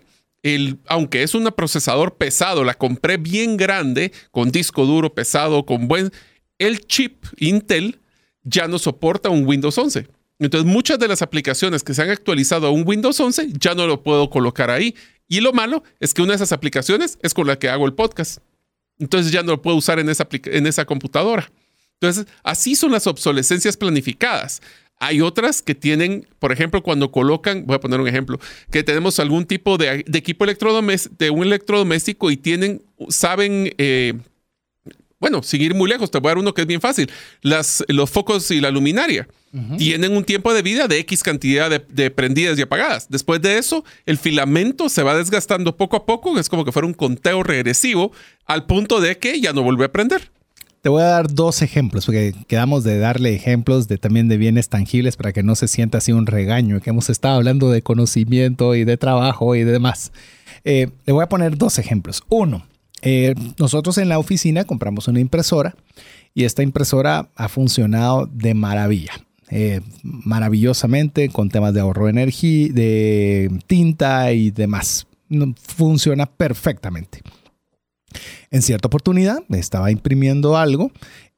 aunque es un procesador pesado, la compré bien grande, con disco duro pesado, con buen... El chip Intel ya no soporta un Windows 11. Entonces muchas de las aplicaciones que se han actualizado a un Windows 11 ya no lo puedo colocar ahí. Y lo malo es que una de esas aplicaciones es con la que hago el podcast. Entonces ya no lo puedo usar en esa, en esa computadora. Entonces, así son las obsolescencias planificadas. Hay otras que tienen, por ejemplo, cuando colocan, voy a poner un ejemplo, que tenemos algún tipo de, equipo electrodoméstico, de un electrodoméstico y tienen, saben, eh, bueno, seguir muy lejos, te voy a dar uno que es bien fácil, las, los focos y la luminaria. Tienen un tiempo de vida de X cantidad de, de, prendidas y apagadas. Después de eso, el filamento se va desgastando poco a poco, es como que fuera un conteo regresivo, al punto de que ya no vuelve a prender. Te voy a dar dos ejemplos, porque quedamos de darle ejemplos de también de bienes tangibles para que no se sienta así un regaño, que hemos estado hablando de conocimiento y de trabajo y demás. Eh, le voy a poner dos ejemplos. Uno, eh, nosotros en la oficina compramos una impresora y esta impresora ha funcionado de maravilla. Eh, maravillosamente con temas de ahorro de energía, de tinta y demás. Funciona perfectamente. En cierta oportunidad estaba imprimiendo algo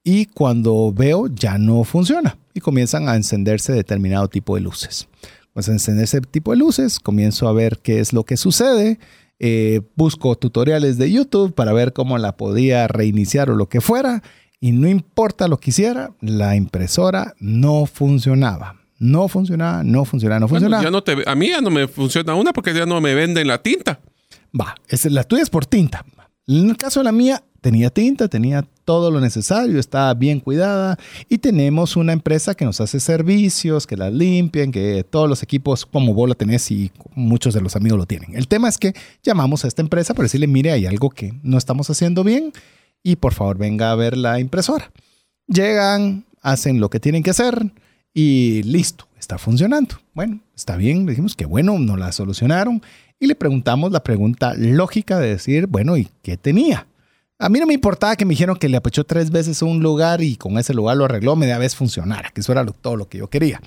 y cuando veo ya no funciona y comienzan a encenderse determinado tipo de luces. Pues a encenderse tipo de luces, comienzo a ver qué es lo que sucede. Eh, busco tutoriales de YouTube para ver cómo la podía reiniciar o lo que fuera. Y no importa lo que hiciera, la impresora no funcionaba. No funcionaba, no funcionaba, no funcionaba. ya no te, a mí ya no me funciona una porque ya no me venden la tinta. Va, es, la tuya es por tinta. En el caso de la mía, tenía tinta, tenía todo lo necesario, estaba bien cuidada y tenemos una empresa que nos hace servicios, que la limpien, que todos los equipos como vos lo tenés y muchos de los amigos lo tienen. El tema es que llamamos a esta empresa para decirle, mire, hay algo que no estamos haciendo bien y por favor venga a ver la impresora. Llegan, hacen lo que tienen que hacer y listo, está funcionando. Bueno, está bien, dijimos que bueno, nos la solucionaron y le preguntamos la pregunta lógica de decir, bueno, ¿y qué tenía? A mí no me importaba que me dijeron que le apechó tres veces a un lugar y con ese lugar lo arregló media vez funcionara, que eso era todo lo que yo quería.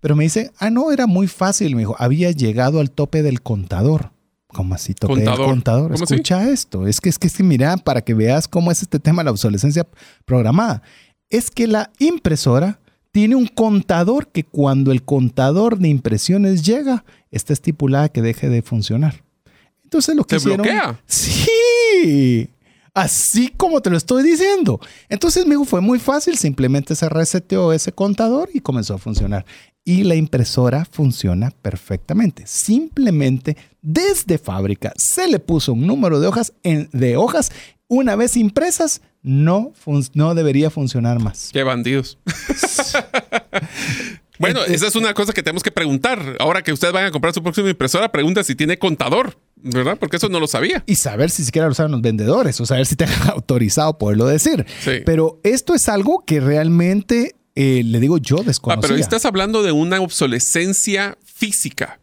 Pero me dice, ah, no, era muy fácil. Me dijo, había llegado al tope del contador. ¿Cómo así tope del contador? Escucha esto. Es que, es que, es que mira, para que veas cómo es este tema de la obsolescencia programada. Es que la impresora tiene un contador que cuando el contador de impresiones llega, está estipulada que deje de funcionar. Entonces lo que ¿Se bloquea? Sí. Así como te lo estoy diciendo. Entonces, me fue muy fácil. Simplemente se reseteó ese contador y comenzó a funcionar. Y la impresora funciona perfectamente. Simplemente desde fábrica se le puso un número de hojas, en, de hojas una vez impresas, no, no debería funcionar más. Qué bandidos. bueno, esa es una cosa que tenemos que preguntar. Ahora que ustedes van a comprar su próxima impresora, pregunta si tiene contador, ¿verdad? Porque eso no lo sabía. Y saber si siquiera lo saben los vendedores, o saber si te han autorizado poderlo decir. Pero esto es algo que realmente, eh, le digo yo, desconocía. Ah, pero estás hablando de una obsolescencia física.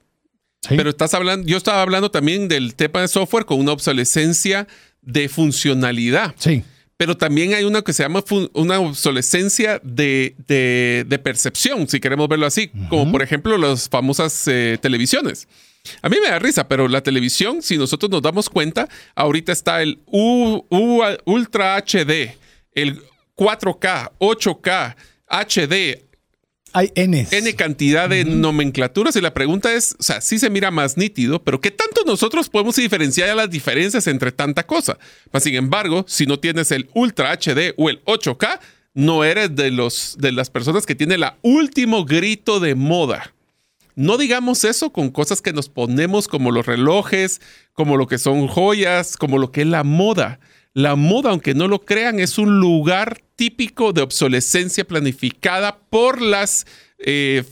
Pero estás hablando, yo estaba hablando también del tema de software con una obsolescencia de funcionalidad. Sí. Pero también hay una que se llama una obsolescencia de, de, percepción, si queremos verlo así, como por ejemplo las famosas eh, televisiones. A mí me da risa, pero la televisión, si nosotros nos damos cuenta, ahorita está el U, Ultra HD, el 4K, 8K, HD, hay N. N cantidad de nomenclaturas y la pregunta es, o sea, sí se mira más nítido, pero ¿qué tanto nosotros podemos diferenciar las diferencias entre tanta cosa? Mas, sin embargo, si no tienes el Ultra HD o el 8K, no eres de, los, de las personas que tiene la último grito de moda. No digamos eso con cosas que nos ponemos como los relojes, como lo que son joyas, como lo que es la moda. La moda, aunque no lo crean, es un lugar típico de obsolescencia planificada por las, eh,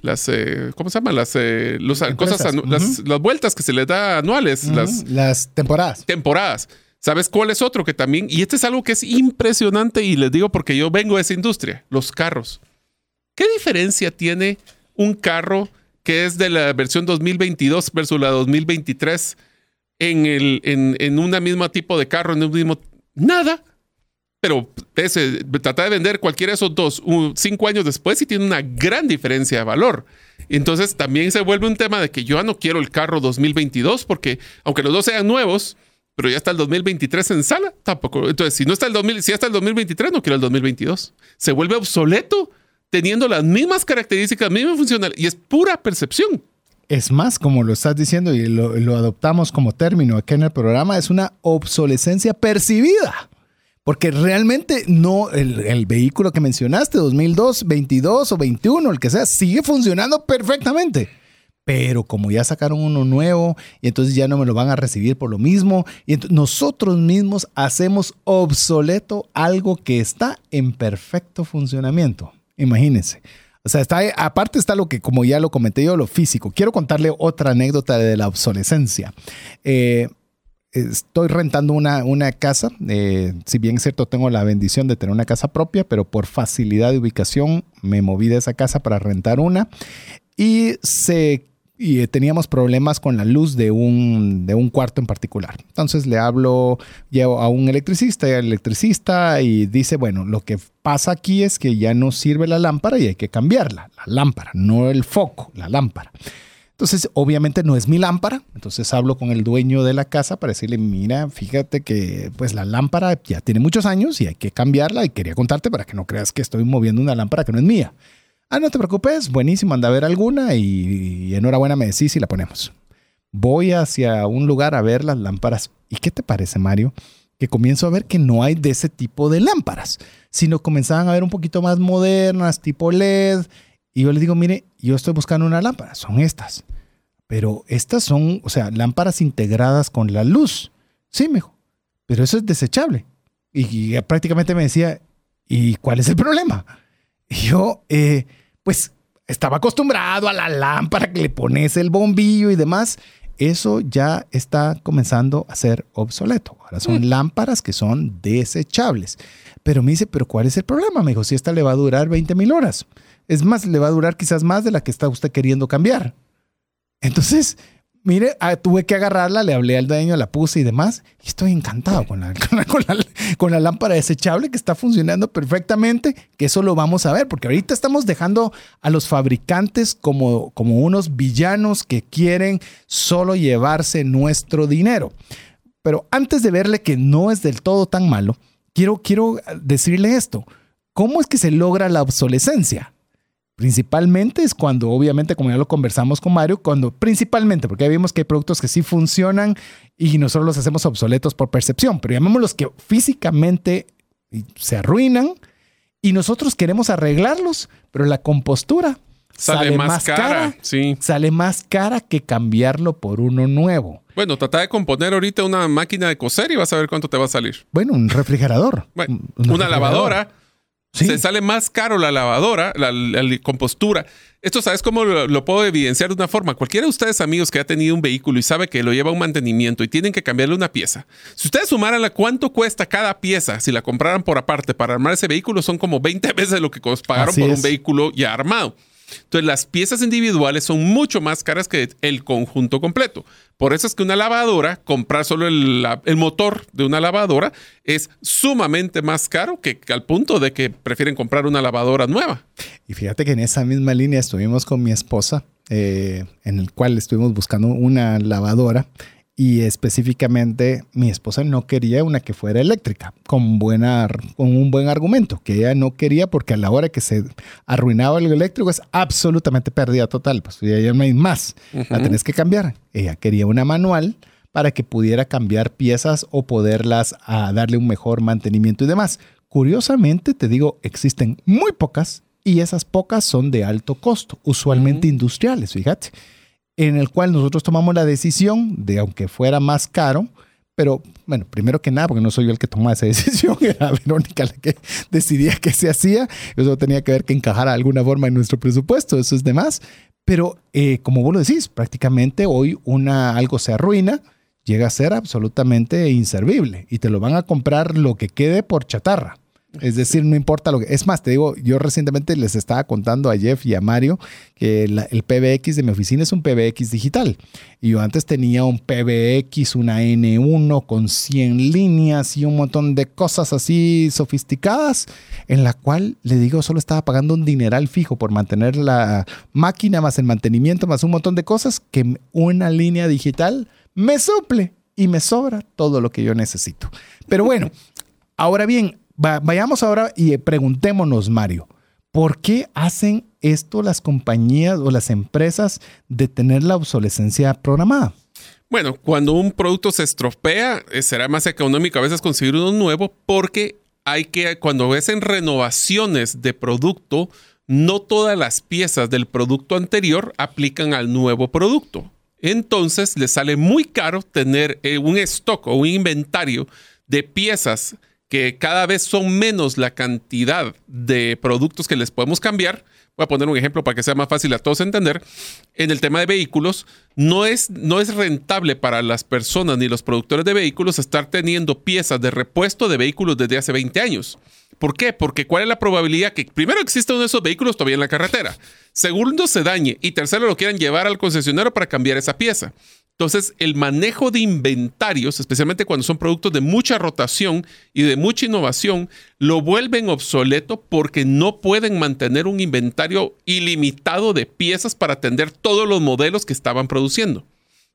las eh, ¿cómo se llama? Las, eh, cosas, las, vueltas que se les da anuales. las, las temporadas. Temporadas. ¿Sabes cuál es otro que también? Y este es algo que es impresionante y les digo porque yo vengo de esa industria, los carros. ¿Qué diferencia tiene un carro que es de la versión 2022 versus la 2023? En, el, en, en una misma tipo de carro, en un mismo... Nada. Pero ese, trata de vender cualquiera de esos dos cinco años después y tiene una gran diferencia de valor. Entonces también se vuelve un tema de que yo no quiero el carro 2022 porque aunque los dos sean nuevos, pero ya está el 2023 en sala, tampoco. Entonces, si no está el 2000, si ya está el 2023, no quiero el 2022. Se vuelve obsoleto teniendo las mismas características, misma funcionalidad y es pura percepción. Es más, como lo estás diciendo y lo, adoptamos como término aquí en el programa, es una obsolescencia percibida. Porque realmente no, el, el, vehículo que mencionaste, 2002, 22 o 21, el que sea, sigue funcionando perfectamente. Pero como ya sacaron uno nuevo y entonces ya no me lo van a recibir por lo mismo, y nosotros mismos hacemos obsoleto algo que está en perfecto funcionamiento. Imagínense. O sea, está, aparte está lo que, como ya lo comenté yo, lo físico. Quiero contarle otra anécdota de la obsolescencia. Eh, estoy rentando una, una casa. Eh, si bien es cierto, tengo la bendición de tener una casa propia, pero por facilidad de ubicación me moví de esa casa para rentar una. Y se y teníamos problemas con la luz de un, de un cuarto en particular. Entonces le hablo llevo a un electricista y al electricista y dice, bueno, lo que pasa aquí es que ya no sirve la lámpara y hay que cambiarla, la lámpara, no el foco, la lámpara. Entonces, obviamente no es mi lámpara. Entonces hablo con el dueño de la casa para decirle, mira, fíjate que pues la lámpara ya tiene muchos años y hay que cambiarla y quería contarte para que no creas que estoy moviendo una lámpara que no es mía. Ah, no te preocupes, buenísimo, anda a ver alguna y, y enhorabuena me decís y la ponemos. Voy hacia un lugar a ver las lámparas. ¿Y qué te parece, Mario? Que comienzo a ver que no hay de ese tipo de lámparas, sino comenzaban a ver un poquito más modernas, tipo LED, y yo le digo, mire, yo estoy buscando una lámpara, son estas. Pero estas son, o sea, lámparas integradas con la luz. Sí, me dijo, pero eso es desechable. Y, prácticamente me decía, ¿y cuál es el problema? Y yo, eh, pues, estaba acostumbrado a la lámpara que le pones el bombillo y demás. Eso ya está comenzando a ser obsoleto. Ahora son mm. lámparas que son desechables. Pero me dice, ¿pero cuál es el problema? Me dijo, si esta le va a durar 20 mil horas. Es más, le va a durar quizás más de la que está usted queriendo cambiar. Entonces, mire, ah, tuve que agarrarla, le hablé al dueño, la puse y demás. Y estoy encantado con la, lámpara desechable que está funcionando perfectamente, que eso lo vamos a ver, porque ahorita estamos dejando a los fabricantes como, unos villanos que quieren solo llevarse nuestro dinero. Pero antes de verle que no es del todo tan malo, quiero, quiero decirle esto. ¿Cómo es que se logra la obsolescencia? Principalmente es cuando, obviamente, como ya lo conversamos con Mario, cuando principalmente, porque ya vimos que hay productos que sí funcionan y nosotros los hacemos obsoletos por percepción, pero llamémoslos que físicamente se arruinan y nosotros queremos arreglarlos, pero la compostura sale, más, cara, sí. sale más cara que cambiarlo por uno nuevo. Bueno, trata de componer ahorita una máquina de coser y vas a ver cuánto te va a salir. Bueno, un refrigerador. una lavadora se sale más caro la lavadora, la, compostura. Esto, ¿sabes cómo lo, puedo evidenciar de una forma? Cualquiera de ustedes, amigos, que ha tenido un vehículo y sabe que lo lleva a un mantenimiento y tienen que cambiarle una pieza. Si ustedes sumaran la cuánto cuesta cada pieza, si la compraran por aparte para armar ese vehículo, son como 20 veces lo que pagaron por un vehículo ya armado. Entonces, las piezas individuales son mucho más caras que el conjunto completo. Por eso es que una lavadora, comprar solo el, motor de una lavadora, es sumamente más caro que, al punto de que prefieren comprar una lavadora nueva. Y fíjate que en esa misma línea estuvimos con mi esposa, eh, en el cual estuvimos buscando una lavadora y específicamente mi esposa no quería una que fuera eléctrica, con, buena, con un buen argumento, que ella no quería porque a la hora que se arruinaba el eléctrico es absolutamente pérdida total, pues ya no hay más, la tenés que cambiar. Ella quería una manual para que pudiera cambiar piezas o poderlas a darle un mejor mantenimiento y demás. Curiosamente, te digo, existen muy pocas y esas pocas son de alto costo, usualmente industriales, fíjate en el cual nosotros tomamos la decisión de, aunque fuera más caro, pero bueno, primero que nada, porque no soy yo el que tomaba esa decisión, era Verónica la que decidía qué se hacía, eso tenía que ver que encajara de alguna forma en nuestro presupuesto, eso es demás. Pero eh, como vos lo decís, prácticamente hoy una, algo se arruina, llega a ser absolutamente inservible y te lo van a comprar lo que quede por chatarra. Es decir, no importa lo que... Es más, te digo, yo recientemente les estaba contando a Jeff y a Mario que el PBX de mi oficina es un PBX digital. Y yo antes tenía un PBX, una N1 con 100 líneas y un montón de cosas así sofisticadas, en la cual le digo, solo estaba pagando un dineral fijo por mantener la máquina, más el mantenimiento, más un montón de cosas, que una línea digital me suple y me sobra todo lo que yo necesito. Pero bueno, ahora bien, vayamos ahora y preguntémonos, Mario, ¿por qué hacen esto las compañías o las empresas de tener la obsolescencia programada? Bueno, cuando un producto se estropea, eh, será más económico a veces conseguir uno nuevo porque hay que, cuando ves en renovaciones de producto, no todas las piezas del producto anterior aplican al nuevo producto. Entonces le sale muy caro tener eh, un stock o un inventario de piezas que cada vez son menos la cantidad de productos que les podemos cambiar voy a poner un ejemplo para que sea más fácil a todos entender, en el tema de vehículos, no es, no es rentable para las personas ni los productores de vehículos estar teniendo piezas de repuesto de vehículos desde hace 20 años. ¿Por qué? Porque cuál es la probabilidad que primero exista uno de esos vehículos todavía en la carretera, segundo se dañe y tercero lo quieran llevar al concesionario para cambiar esa pieza. Entonces, el manejo de inventarios, especialmente cuando son productos de mucha rotación y de mucha innovación, lo vuelven obsoleto porque no pueden mantener un inventario ilimitado de piezas para atender todos los modelos que estaban produciendo.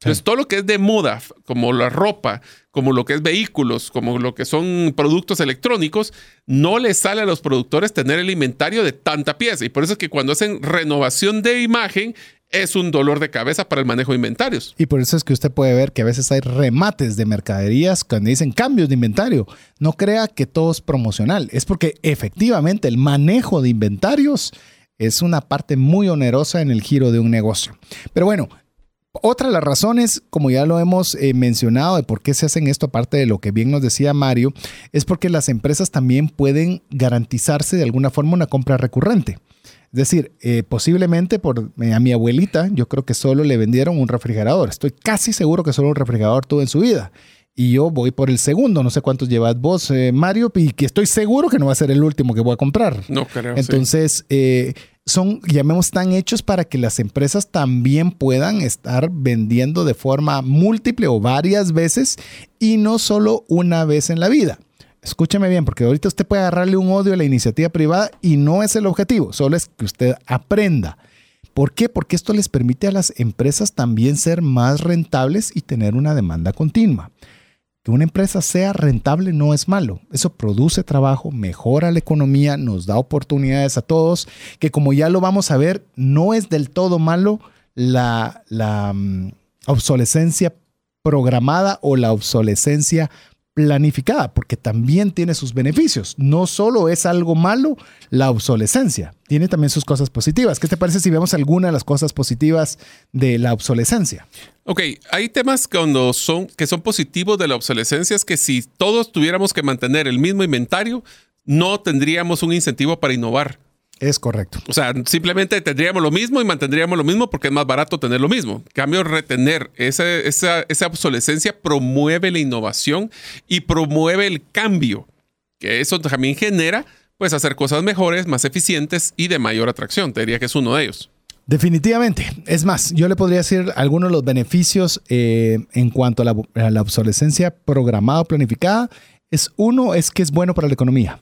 Entonces, todo lo que es de moda, como la ropa, como lo que es vehículos, como lo que son productos electrónicos, no les sale a los productores tener el inventario de tanta pieza. Y por eso es que cuando hacen renovación de imagen, es un dolor de cabeza para el manejo de inventarios. Y por eso es que usted puede ver que a veces hay remates de mercaderías cuando dicen cambios de inventario. No crea que todo es promocional, es porque efectivamente el manejo de inventarios es una parte muy onerosa en el giro de un negocio. Pero bueno, otra de las razones, como ya lo hemos eh, mencionado, de por qué se hacen esto, aparte de lo que bien nos decía Mario, es porque las empresas también pueden garantizarse de alguna forma una compra recurrente. Es decir, eh, posiblemente por, eh, a mi abuelita, yo creo que solo le vendieron un refrigerador. Estoy casi seguro que solo un refrigerador tuvo en su vida. Y yo voy por el segundo. No sé cuántos llevas vos, eh, Mario, y que estoy seguro que no va a ser el último que voy a comprar. No creo. Entonces, son, llamemos, tan hechos para que las empresas también puedan estar vendiendo de forma múltiple o varias veces y no solo una vez en la vida. Escúcheme bien, porque ahorita usted puede agarrarle un odio a la iniciativa privada y no es el objetivo, solo es que usted aprenda. ¿Por qué? Porque esto les permite a las empresas también ser más rentables y tener una demanda continua. Que una empresa sea rentable no es malo. Eso produce trabajo, mejora la economía, nos da oportunidades a todos, que como ya lo vamos a ver, no es del todo malo la, la mm, obsolescencia programada o la obsolescencia planificada, porque también tiene sus beneficios. No solo es algo malo la obsolescencia, tiene también sus cosas positivas. ¿Qué te parece si vemos alguna de las cosas positivas de la obsolescencia? Ok, hay temas cuando son, que son positivos de la obsolescencia, es que si todos tuviéramos que mantener el mismo inventario, no tendríamos un incentivo para innovar. Es correcto. O sea, simplemente tendríamos lo mismo y mantendríamos lo mismo porque es más barato tener lo mismo. En cambio, retener esa, esa, esa obsolescencia promueve la innovación y promueve el cambio, que eso también genera, pues, hacer cosas mejores, más eficientes y de mayor atracción. Te diría que es uno de ellos. Definitivamente. Es más, yo le podría decir algunos de los beneficios eh, en cuanto a la, a la obsolescencia programada o planificada. Es uno, es que es bueno para la economía.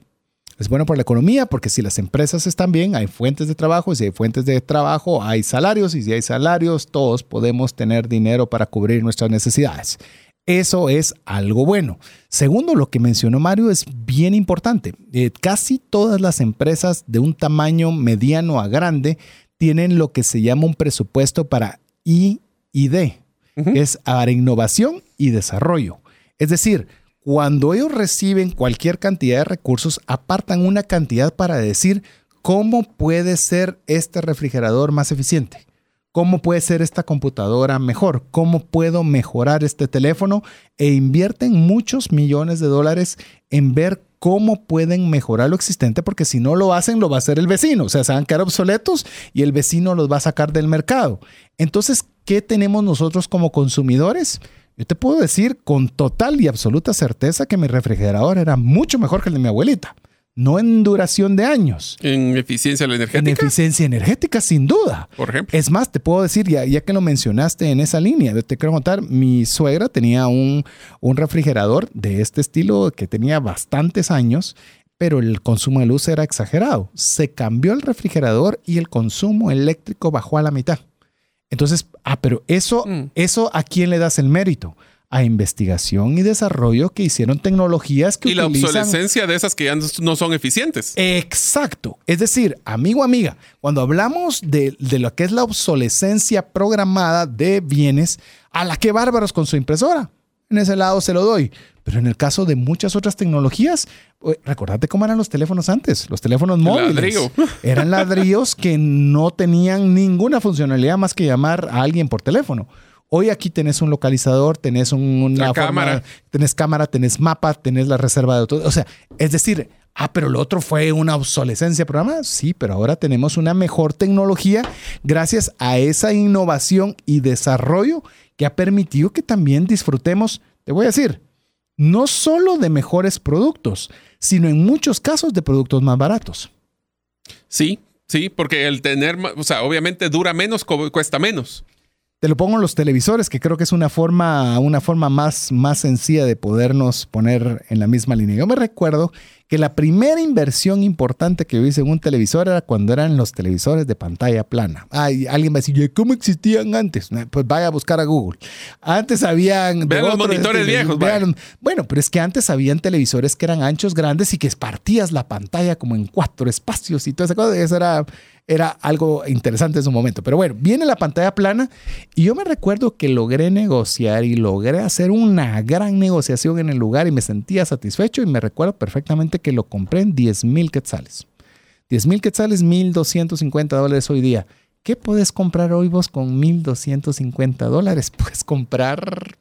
Es bueno para la economía porque si las empresas están bien, hay fuentes de trabajo, y si hay fuentes de trabajo, hay salarios, y si hay salarios, todos podemos tener dinero para cubrir nuestras necesidades. Eso es algo bueno. Segundo, lo que mencionó Mario es bien importante. Eh, casi todas las empresas de un tamaño mediano a grande tienen lo que se llama un presupuesto para I y D, que es para innovación y desarrollo. Es decir, cuando ellos reciben cualquier cantidad de recursos, apartan una cantidad para decir cómo puede ser este refrigerador más eficiente, cómo puede ser esta computadora mejor, cómo puedo mejorar este teléfono e invierten muchos millones de dólares en ver cómo pueden mejorar lo existente, porque si no lo hacen, lo va a hacer el vecino. O sea, se van a quedar obsoletos y el vecino los va a sacar del mercado. Entonces, ¿qué tenemos nosotros como consumidores? Yo te puedo decir con total y absoluta certeza que mi refrigerador era mucho mejor que el de mi abuelita. No en duración de años. En eficiencia energética. En eficiencia energética, sin duda. Por ejemplo. Es más, te puedo decir, ya, ya que lo mencionaste en esa línea, te quiero contar, mi suegra tenía un, un refrigerador de este estilo que tenía bastantes años pero el consumo de luz era exagerado. Se cambió el refrigerador y el consumo eléctrico bajó a la mitad. Entonces, ah, pero eso, Mm. eso a quién le das el mérito? a investigación y desarrollo que hicieron tecnologías que Y la utilizan- obsolescencia de esas que ya no son eficientes. Exacto. Es decir, amigo, amiga, cuando hablamos de, de lo que es la obsolescencia programada de bienes, a la que bárbaros con su impresora. En ese lado se lo doy. Pero en el caso de muchas otras tecnologías, recordate cómo eran los teléfonos antes, los teléfonos móviles. Ladrillo. Eran ladrillos que no tenían ninguna funcionalidad más que llamar a alguien por teléfono. Hoy aquí tenés un localizador, tenés un- una La forma- cámara. tenés cámara, tenés mapa, tenés la reserva de auto. O sea, es decir, ah, pero lo otro fue una obsolescencia programada. Sí, pero ahora tenemos una mejor tecnología gracias a esa innovación y desarrollo que ha permitido que también disfrutemos, te voy a decir, no solo de mejores productos, sino en muchos casos de productos más baratos. Sí, sí, porque el tener, o sea, obviamente dura menos, cuesta menos. Te lo pongo en los televisores, que creo que es una forma, una forma más, más sencilla de podernos poner en la misma línea. Yo me recuerdo que la primera inversión importante que yo hice en un televisor era cuando eran los televisores de pantalla plana. Ay, alguien va a decir, "¿Y ¿cómo existían antes? Pues vaya a buscar a Google. Antes habían... Vean los otros monitores tele- viejos, vean- Bueno, pero es que antes habían televisores que eran anchos, grandes y que partías la pantalla como en cuatro espacios y toda esa cosa. Eso era, era algo interesante en su momento. Pero bueno, viene la pantalla plana y yo me recuerdo que logré negociar y logré hacer una gran negociación en el lugar y me sentía satisfecho y me recuerdo perfectamente que lo compré en 10 mil quetzales. 10 mil quetzales, 1.250 dólares hoy día. ¿Qué puedes comprar hoy vos con 1.250 dólares? Puedes comprar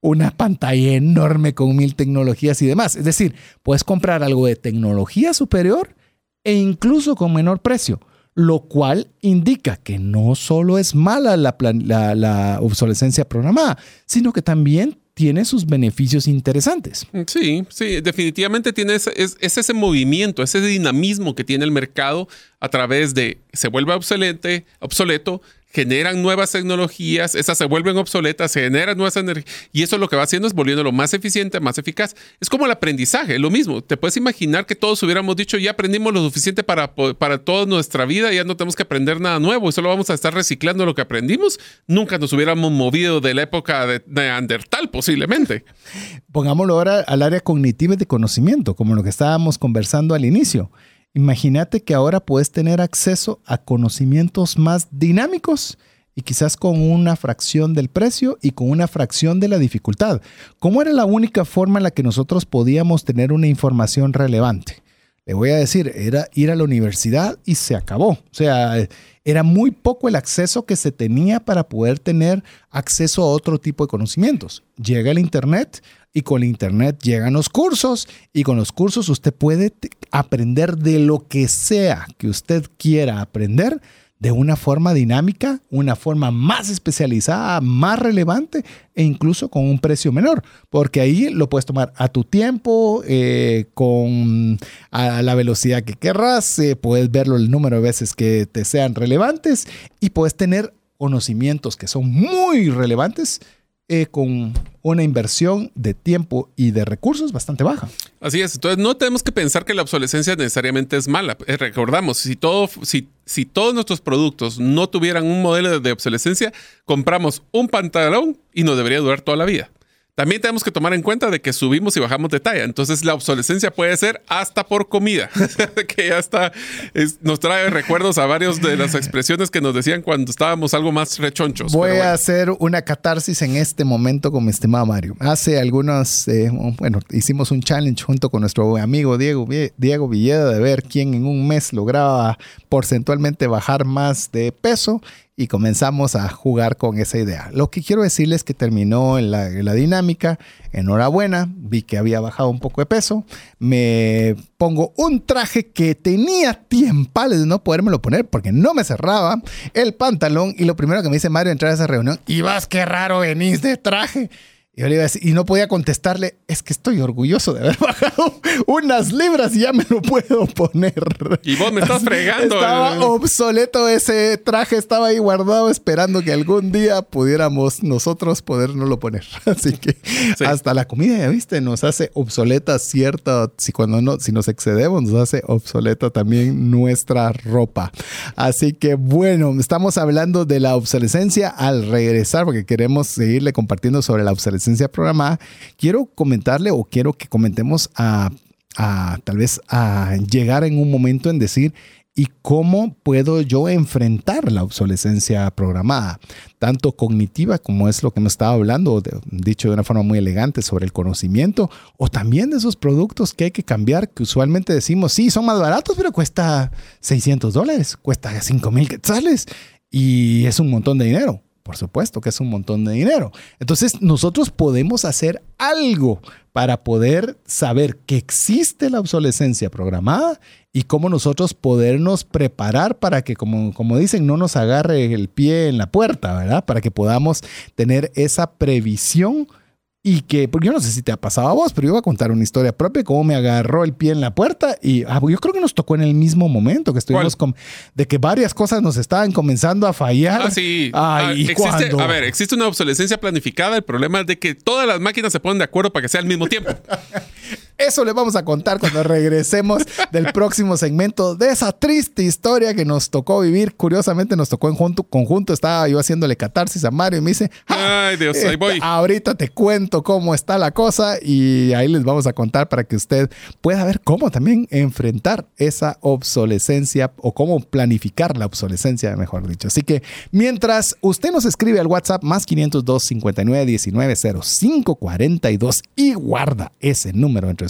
una pantalla enorme con mil tecnologías y demás. Es decir, puedes comprar algo de tecnología superior e incluso con menor precio, lo cual indica que no solo es mala la, la- la obsolescencia programada, sino que también tiene sus beneficios interesantes. Sí, sí, definitivamente tiene ese, es, es ese movimiento, ese dinamismo que tiene el mercado a través de se vuelve obsoleto, generan nuevas tecnologías, esas se vuelven obsoletas, se generan nuevas energías y eso lo que va haciendo es volviéndolo más eficiente, más eficaz. Es como el aprendizaje, lo mismo. Te puedes imaginar que todos hubiéramos dicho ya aprendimos lo suficiente para, para toda nuestra vida, ya no tenemos que aprender nada nuevo y solo vamos a estar reciclando lo que aprendimos. Nunca nos hubiéramos movido de la época de Neandertal posiblemente. Pongámoslo ahora al área cognitiva de conocimiento, como lo que estábamos conversando al inicio. Imagínate que ahora puedes tener acceso a conocimientos más dinámicos y quizás con una fracción del precio y con una fracción de la dificultad. ¿Cómo era la única forma en la que nosotros podíamos tener una información relevante? Le voy a decir, era ir a la universidad y se acabó. O sea, era muy poco el acceso que se tenía para poder tener acceso a otro tipo de conocimientos. Llega el Internet y con Internet llegan los cursos y con los cursos usted puede aprender de lo que sea que usted quiera aprender de una forma dinámica, una forma más especializada, más relevante e incluso con un precio menor, porque ahí lo puedes tomar a tu tiempo, eh, con a la velocidad que querrás, eh, puedes verlo el número de veces que te sean relevantes y puedes tener conocimientos que son muy relevantes eh, con una inversión de tiempo y de recursos bastante baja. Así es. Entonces no tenemos que pensar que la obsolescencia necesariamente es mala. Eh, recordamos, si, todo, si, si todos nuestros productos no tuvieran un modelo de, obsolescencia, compramos un pantalón y nos debería durar toda la vida. También tenemos que tomar en cuenta de que subimos y bajamos de talla. Entonces la obsolescencia puede ser hasta por comida, que ya está, es- nos trae recuerdos a varios de las expresiones que nos decían cuando estábamos algo más rechonchos. Voy a hacer una catarsis en este momento con mi estimado Mario. Hace algunos, eh, bueno, hicimos un challenge junto con nuestro amigo Diego, Diego Villeda de ver quién en un mes lograba porcentualmente bajar más de peso y comenzamos a jugar con esa idea. Lo que quiero decirles es que terminó en la, en la dinámica. Enhorabuena, vi que había bajado un poco de peso. Me pongo un traje que tenía tiempales de no podérmelo poner porque no me cerraba el pantalón. Y lo primero que me dice Mario entrar a esa reunión, y vas, qué raro venís de traje. Y yo le iba a decir, y no podía contestarle, es que estoy orgulloso de haber bajado unas libras y ya me lo puedo poner. Y vos me estás fregando. Estaba eh. obsoleto ese traje, estaba ahí guardado esperando que algún día pudiéramos nosotros podernoslo poner. Así que Sí. hasta la comida, ya viste, nos hace obsoleta cierta, si cuando no, si nos excedemos, nos hace obsoleta también nuestra ropa. Así que bueno, estamos hablando de la obsolescencia al regresar, porque queremos seguirle compartiendo sobre la obsolescencia obsolescencia programada, quiero comentarle o quiero que comentemos a, tal vez a llegar en un momento en decir, y cómo puedo yo enfrentar la obsolescencia programada, tanto cognitiva como es lo que me estaba hablando, dicho de una forma muy elegante sobre el conocimiento, o también de esos productos que hay que cambiar, que usualmente decimos, sí, son más baratos, pero cuesta 600 dólares, cuesta 5 mil quetzales y es un montón de dinero. Por supuesto que es un montón de dinero. Entonces nosotros podemos hacer algo para poder saber que existe la obsolescencia programada y cómo nosotros podernos preparar para que, como, como dicen, no nos agarre el pie en la puerta, ¿verdad? Para que podamos tener esa previsión y que, porque yo no sé si te ha pasado a vos, pero yo voy a contar una historia propia, cómo me agarró el pie en la puerta y ah, yo creo que nos tocó en el mismo momento que estuvimos con, de que varias cosas nos estaban comenzando a fallar. Ah, sí. ah, existe, a ver, existe una obsolescencia planificada, el problema es de que todas las máquinas se ponen de acuerdo para que sea al mismo tiempo. Eso le vamos a contar cuando regresemos del próximo segmento de esa triste historia que nos tocó vivir. Curiosamente nos tocó en junto, conjunto. Estaba yo haciéndole catarsis a Mario y me dice, ah, ay Dios, ahí voy. Ahorita te cuento cómo está la cosa y ahí les vamos a contar para que usted pueda ver cómo también enfrentar esa obsolescencia o cómo planificar la obsolescencia, mejor dicho. Así que mientras usted nos escribe al WhatsApp más 502 59 19 05 42 y guarda ese número entre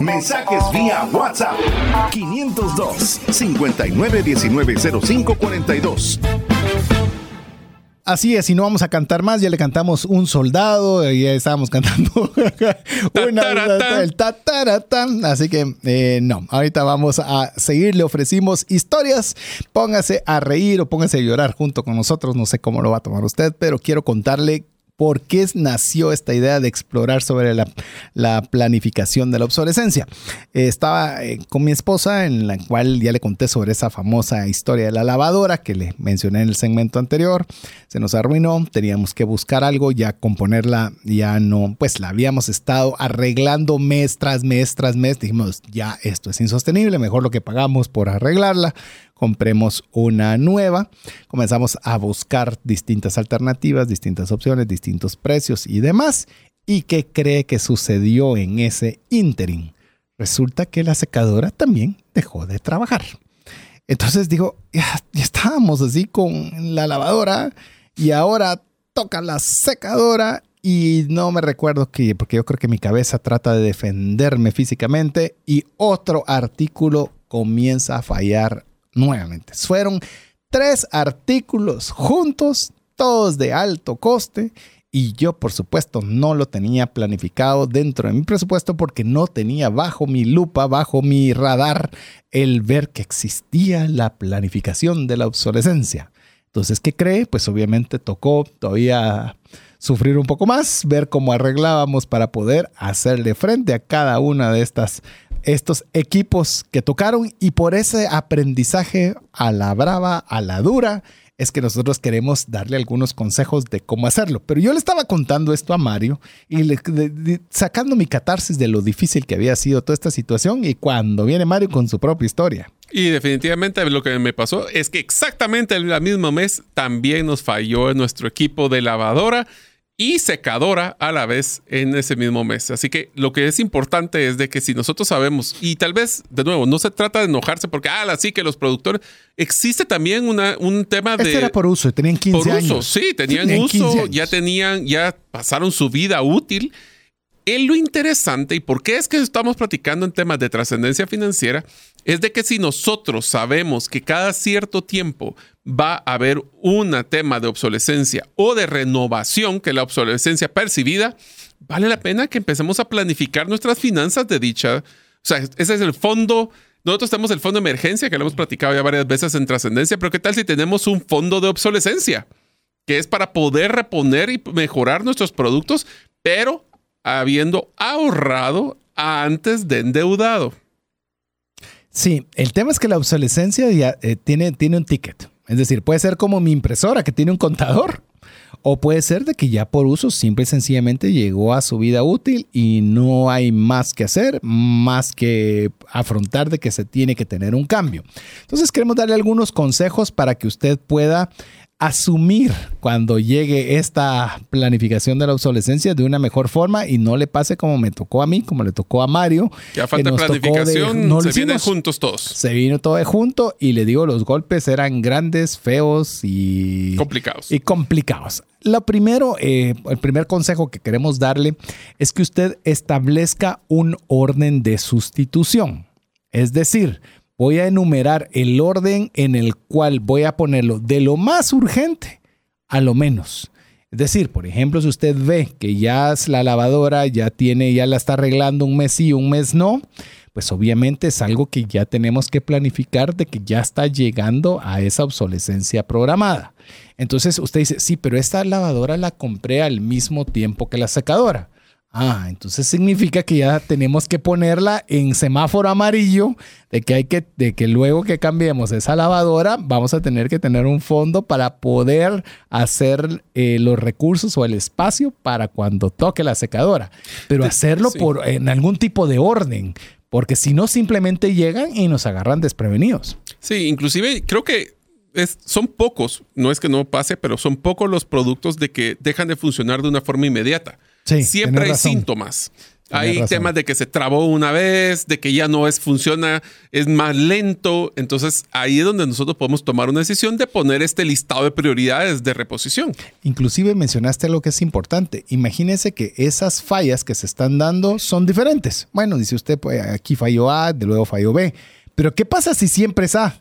Mensajes vía WhatsApp. 502 59190542. Así es, y no vamos a cantar más, ya le cantamos un soldado, ya estábamos cantando una, el tataratán, así que eh, no, ahorita vamos a seguir, le ofrecimos historias, póngase a reír o póngase a llorar junto con nosotros, no sé cómo lo va a tomar usted, pero quiero contarle por qué nació esta idea de explorar sobre la, planificación de la obsolescencia. estaba eh, con mi esposa, en la cual ya le conté sobre esa famosa historia de la lavadora que le mencioné en el segmento anterior. Se nos arruinó, teníamos que buscar algo, ya componerla, ya no, pues la habíamos estado arreglando mes tras mes tras mes. Dijimos, ya esto es insostenible, mejor lo que pagamos por arreglarla compremos una nueva. Comenzamos a buscar distintas alternativas, distintas opciones, distintos precios y demás. ¿Y qué cree que sucedió en ese interim? Resulta que la secadora también dejó de trabajar. Entonces digo, ya, estábamos así con la lavadora y ahora toca la secadora y no me recuerdo que, porque yo creo que mi cabeza trata de defenderme físicamente y otro artículo comienza a fallar nuevamente. Fueron tres artículos juntos, todos de alto coste, y yo por supuesto no lo tenía planificado dentro de mi presupuesto porque no tenía bajo mi lupa, bajo mi radar, el ver que existía la planificación de la obsolescencia. Entonces, ¿qué cree? Pues obviamente tocó todavía sufrir un poco más, ver cómo arreglábamos para poder hacerle frente a cada una de estas estos equipos que tocaron y por ese aprendizaje a la brava, a la dura, es que nosotros queremos darle algunos consejos de cómo hacerlo. Pero yo le estaba contando esto a Mario y le, sacando mi catarsis de lo difícil que había sido toda esta situación y cuando viene Mario con su propia historia. Y definitivamente lo que me pasó es que exactamente el mismo mes también nos falló nuestro equipo de lavadora y secadora a la vez en ese mismo mes. Así que lo que es importante es de que si nosotros sabemos, y tal vez, de nuevo, no se trata de enojarse porque, ah, así que los productores, existe también una, un tema de... era por uso, tenían 15 por años. Uso, sí, tenían, uso, ya tenían, ya pasaron su vida útil en lo interesante y por qué es que estamos platicando en temas de trascendencia financiera es de que si nosotros sabemos que cada cierto tiempo va a haber un tema de obsolescencia o de renovación, que es la obsolescencia percibida, vale la pena que empecemos a planificar nuestras finanzas de dicha. O sea, ese es el fondo. Nosotros tenemos el fondo de emergencia, que lo hemos platicado ya varias veces en trascendencia, pero ¿qué tal si tenemos un fondo de obsolescencia? Que es para poder reponer y mejorar nuestros productos, pero habiendo ahorrado antes de endeudado. Sí, el tema es que la obsolescencia ya eh, tiene, tiene un ticket. Es decir, puede ser como mi impresora que tiene un contador. O puede ser de que ya por uso simple y sencillamente llegó a su vida útil y no hay más que hacer, más que afrontar de que se tiene que tener un cambio. Entonces queremos darle algunos consejos para que usted pueda asumir cuando llegue esta planificación de la obsolescencia de una mejor forma y no le pase como me tocó a mí, como le tocó a Mario. Ya falta planificación, se vienen juntos todos. Se vino todo de junto y le digo, los golpes eran grandes, feos y complicados. Y complicados. Lo primero, eh, el primer consejo que queremos darle es que usted establezca un orden de sustitución. Es decir, voy a enumerar el orden en el cual voy a ponerlo de lo más urgente a lo menos. Es decir, por ejemplo, si usted ve que ya es la lavadora ya tiene, ya la está arreglando un mes sí, un mes no, pues obviamente es algo que ya tenemos que planificar de que ya está llegando a esa obsolescencia programada. Entonces usted dice, sí, pero esta lavadora la compré al mismo tiempo que la secadora. Ah, entonces significa que ya tenemos que ponerla en semáforo amarillo de que hay que, de que luego que cambiemos esa lavadora, vamos a tener que tener un fondo para poder hacer eh, los recursos o el espacio para cuando toque la secadora. Pero hacerlo por, en algún tipo de orden, porque si no simplemente llegan y nos agarran desprevenidos. Sí, inclusive creo que es, son pocos, no es que no pase, pero son pocos los productos de que dejan de funcionar de una forma inmediata. Siempre hay síntomas. hay temas de que se trabó una vez, de que ya no es funciona, es más lento. Entonces ahí es donde nosotros podemos tomar una decisión de poner este listado de prioridades de reposición. Inclusive mencionaste lo que es importante. Imagínese que esas fallas que se están dando son diferentes. Bueno, dice usted, pues aquí falló A, de luego falló B. Pero ¿qué pasa si siempre es A?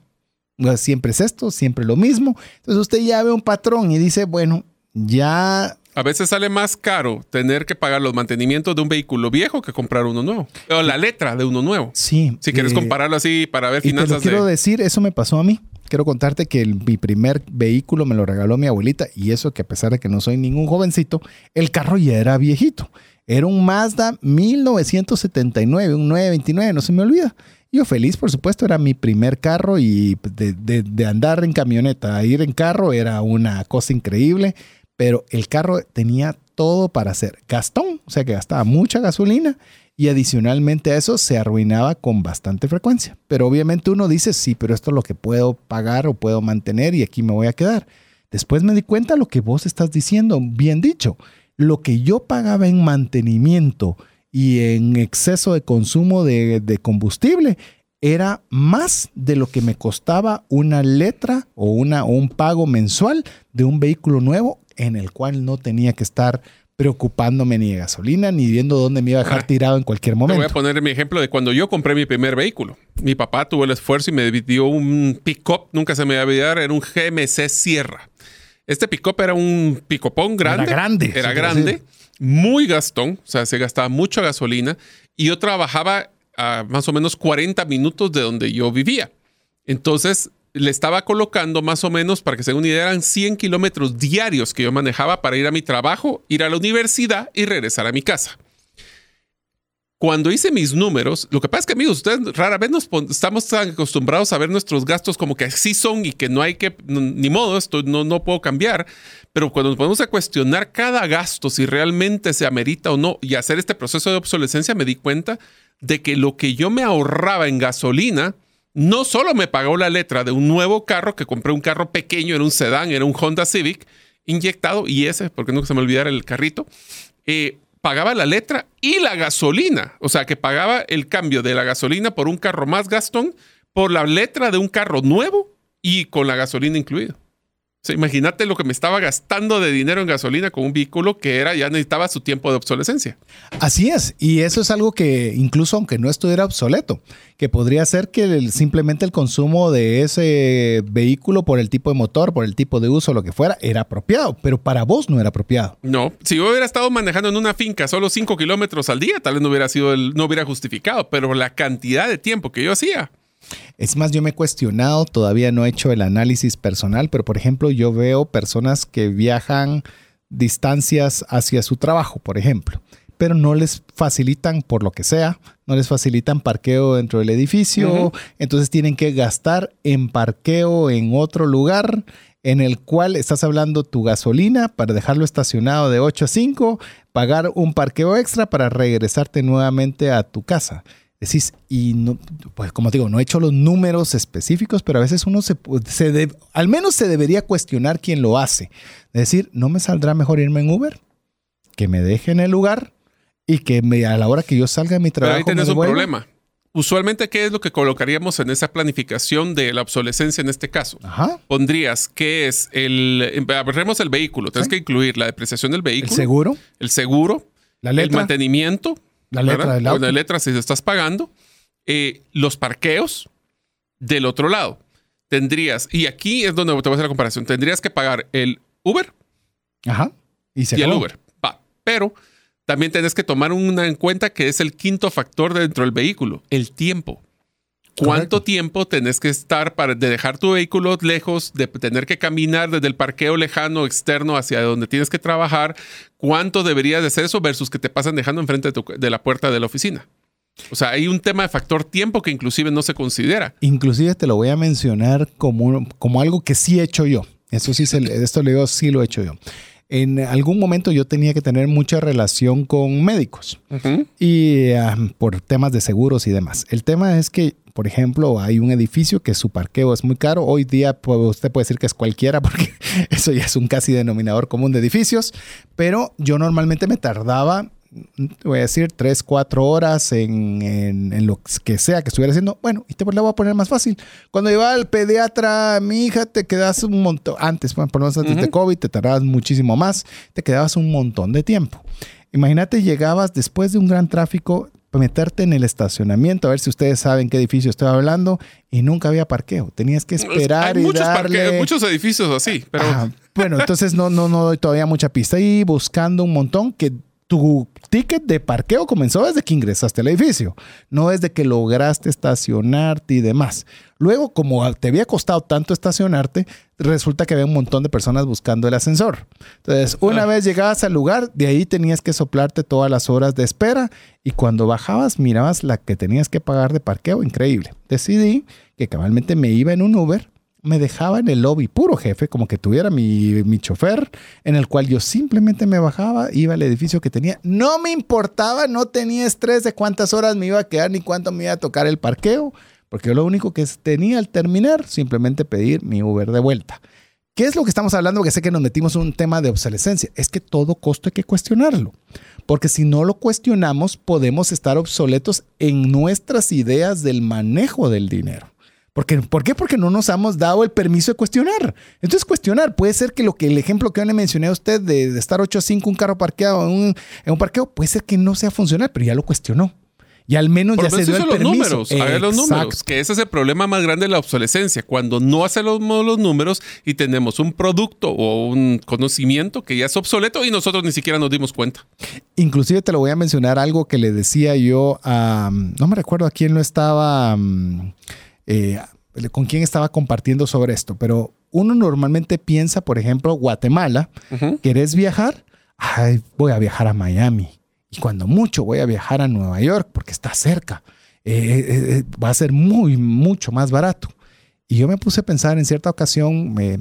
siempre es esto, siempre lo mismo. Entonces usted ya ve un patrón y dice, bueno, ya a veces sale más caro tener que pagar los mantenimientos de un vehículo viejo que comprar uno nuevo. O la letra de uno nuevo. Sí. Si quieres eh, compararlo así para ver finanzas. Y te lo quiero decir, eso me pasó a mí. Quiero contarte que mi primer vehículo me lo regaló mi abuelita y eso que a pesar de que no soy ningún jovencito, el carro ya era viejito. Era un Mazda 1979, un 929, no se me olvida. Yo feliz, por supuesto, era mi primer carro y de, de andar en camioneta a ir en carro era una cosa increíble pero el carro tenía todo para hacer gastón, o sea que gastaba mucha gasolina y adicionalmente a eso se arruinaba con bastante frecuencia. Pero obviamente uno dice, sí, pero esto es lo que puedo pagar o puedo mantener y aquí me voy a quedar. Después me di cuenta lo que vos estás diciendo, bien dicho, lo que yo pagaba en mantenimiento y en exceso de consumo de, de combustible era más de lo que me costaba una letra o, una, o un pago mensual de un vehículo nuevo en el cual no tenía que estar preocupándome ni de gasolina ni viendo dónde me iba a dejar ah, tirado en cualquier momento. voy a poner mi ejemplo de cuando yo compré mi primer vehículo. Mi papá tuvo el esfuerzo y me dio un pick-up, nunca se me va a olvidar, era un GMC Sierra. Este pick-up era un picopón grande. Era grande. Era grande, muy gastón, o sea, se gastaba mucha gasolina y yo trabajaba a más o menos 40 minutos de donde yo vivía. Entonces, le estaba colocando más o menos, para que se den una idea, eran 100 kilómetros diarios que yo manejaba para ir a mi trabajo, ir a la universidad y regresar a mi casa. Cuando hice mis números, lo que pasa es que, amigos, ustedes rara vez nos estamos tan acostumbrados a ver nuestros gastos como que así son y que no hay que, ni modo, esto no, no puedo cambiar. Pero cuando nos ponemos a cuestionar cada gasto, si realmente se amerita o no, y hacer este proceso de obsolescencia, me di cuenta de que lo que yo me ahorraba en gasolina, no solo me pagó la letra de un nuevo carro, que compré un carro pequeño, era un sedán, era un Honda Civic inyectado, y ese, porque no se me olvidara el carrito, eh, pagaba la letra y la gasolina. O sea, que pagaba el cambio de la gasolina por un carro más gastón, por la letra de un carro nuevo y con la gasolina incluida. O sea, imagínate lo que me estaba gastando de dinero en gasolina con un vehículo que era ya necesitaba su tiempo de obsolescencia. Así es, y eso es algo que incluso aunque no estuviera obsoleto, que podría ser que el- simplemente el consumo de ese vehículo por el tipo de motor, por el tipo de uso, lo que fuera, era apropiado, pero para vos no era apropiado. No, si yo hubiera estado manejando en una finca solo 5 kilómetros al día, tal vez no hubiera sido el, no hubiera justificado, pero la cantidad de tiempo que yo hacía. Es más, yo me he cuestionado, todavía no he hecho el análisis personal, pero por ejemplo, yo veo personas que viajan distancias hacia su trabajo, por ejemplo, pero no les facilitan, por lo que sea, no les facilitan parqueo dentro del edificio, entonces tienen que gastar en parqueo en otro lugar en el cual estás hablando tu gasolina para dejarlo estacionado de 8 a 5, pagar un parqueo extra para regresarte nuevamente a tu casa. Decís, y no, pues como te digo, no he hecho los números específicos, pero a veces uno se, se de- al menos se debería cuestionar quién lo hace. Es decir, ¿no me saldrá mejor irme en Uber? Que me deje en el lugar y que me, a la hora que yo salga de mi Pero trabajo. ahí tenés me un problema. Usualmente, ¿qué es lo que colocaríamos en esa planificación de la obsolescencia en este caso? Ajá. Pondrías que es el. Agarremos el vehículo. Tienes Sí. que incluir la depreciación del El vehículo, seguro, el seguro, la el letra, mantenimiento, la letra del auto. la letra si estás pagando, eh, los parqueos del otro lado. Tendrías, y aquí es donde te voy a hacer la comparación, tendrías que pagar el Uber Ajá. Y, se y el. Uber. Va. Pero también tenés que tomar una en cuenta que es el quinto factor dentro del vehículo, el tiempo. ¿Cuánto Correcto. tiempo tenés que estar para de dejar tu vehículo lejos, de tener que caminar desde el parqueo lejano externo hacia donde tienes que trabajar? ¿Cuánto deberías de hacer eso versus que te pasan dejando enfrente de, tu- de la puerta de la oficina? O sea, hay un tema de factor tiempo que inclusive no se considera. Inclusive te lo voy a mencionar como, como algo que sí he hecho yo. Eso sí, se, esto le digo, sí lo he hecho yo. En algún momento yo tenía que tener mucha relación con médicos y ah, por temas de seguros y demás. El tema es que, por ejemplo, hay un edificio que su parqueo es muy caro. Hoy día pues, usted puede decir que es cualquiera porque eso ya es un casi denominador común de edificios, pero yo normalmente me tardaba, mm, voy a decir, tres, cuatro horas en, en- en lo que sea que estuviera haciendo. Bueno, y te la voy a poner más fácil. Cuando iba al pediatra, mi hija, te quedas un montón, antes, bueno, por lo menos antes de. COVID, te tardabas muchísimo más, te quedabas un montón de tiempo. Imagínate, llegabas después de un gran tráfico, meterte en el estacionamiento, a ver si ustedes saben qué edificio estoy hablando, y nunca había parqueo. Tenías que esperar Hay y muchos, darle... muchos edificios así, pero Ajá. Bueno, entonces no, no, no doy todavía mucha pista. Y buscando un montón que tu ticket de parqueo comenzó desde que ingresaste al edificio, no desde que lograste estacionarte y demás. Luego, como te había costado tanto estacionarte, resulta que había un montón de personas buscando el ascensor. Entonces, una Ah. vez llegabas al lugar, de ahí tenías que soplarte todas las horas de espera y cuando bajabas mirabas la que tenías que pagar de parqueo, increíble. Decidí que cabalmente me iba en un Uber me dejaba en el lobby puro jefe, como que tuviera mi, mi chofer, en el cual yo simplemente me bajaba, iba al edificio que tenía. No me importaba, no tenía estrés de cuántas horas me iba a quedar ni cuánto me iba a tocar el parqueo, porque yo lo único que tenía al terminar, simplemente pedir mi Uber de vuelta. ¿Qué es lo que estamos hablando? Que sé que nos metimos en un tema de obsolescencia. Es que todo costo hay que cuestionarlo. Porque si no lo cuestionamos, podemos estar obsoletos en nuestras ideas del manejo del dinero. Porque, ¿Por qué? Porque no nos hemos dado el permiso de cuestionar. Entonces, cuestionar puede ser que lo que el ejemplo que yo le mencioné a usted de, de estar 8 a 5 un carro parqueado en un, en un parqueo, puede ser que no sea funcional, pero ya lo cuestionó. Y al menos Por ya se dio el los permiso. números, haga los Exacto. números, que ese es el problema más grande de la obsolescencia, cuando no hacemos los números y tenemos un producto o un conocimiento que ya es obsoleto y nosotros ni siquiera nos dimos cuenta. Inclusive te lo voy a mencionar algo que le decía yo a, no me recuerdo a quién lo estaba, um, eh, con quién estaba compartiendo sobre esto, pero uno normalmente piensa, por ejemplo, Guatemala, Ujú. ¿querés viajar? Ay, voy a viajar a Miami. Y cuando mucho voy a viajar a Nueva York porque está cerca. Eh, eh, va a ser muy, mucho más barato. Y yo me puse a pensar en cierta ocasión, me,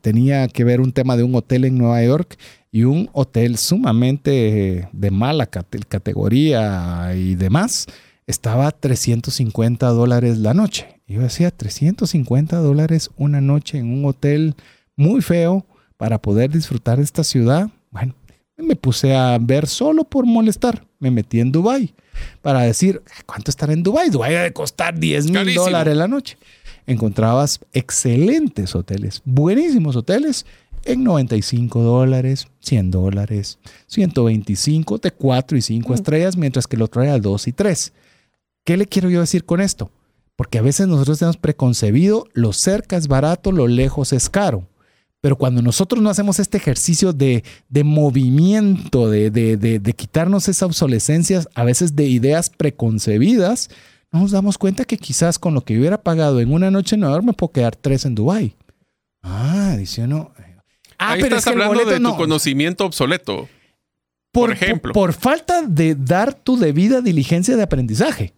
tenía que ver un tema de un hotel en Nueva York y un hotel sumamente de mala cate- categoría y demás, estaba 350 dólares la noche. Yo decía, 350 dólares una noche en un hotel muy feo para poder disfrutar de esta ciudad. Bueno, me puse a ver solo por molestar. Me metí en Dubai para decir, ¿cuánto estará en Dubai? Dubai debe costar 10 mil dólares la noche. encontrabas excelentes hoteles, buenísimos hoteles en 95 dólares, 100 dólares, 125 de 4 y 5 estrellas, mientras que el otro era 2 y 3. ¿Qué le quiero yo decir con esto? Porque a veces nosotros tenemos preconcebido lo cerca es barato, lo lejos es caro. Pero cuando nosotros no hacemos este ejercicio de, movimiento, de, de, quitarnos esa obsolescencia, a veces de ideas preconcebidas, nos damos cuenta que quizás con lo que hubiera pagado en una noche en Nueva York me puedo quedar tres en Dubai. Ah, dice uno. Ah, pero estás hablando de tu conocimiento obsoleto. Por, ejemplo. por, falta de dar tu debida diligencia de aprendizaje.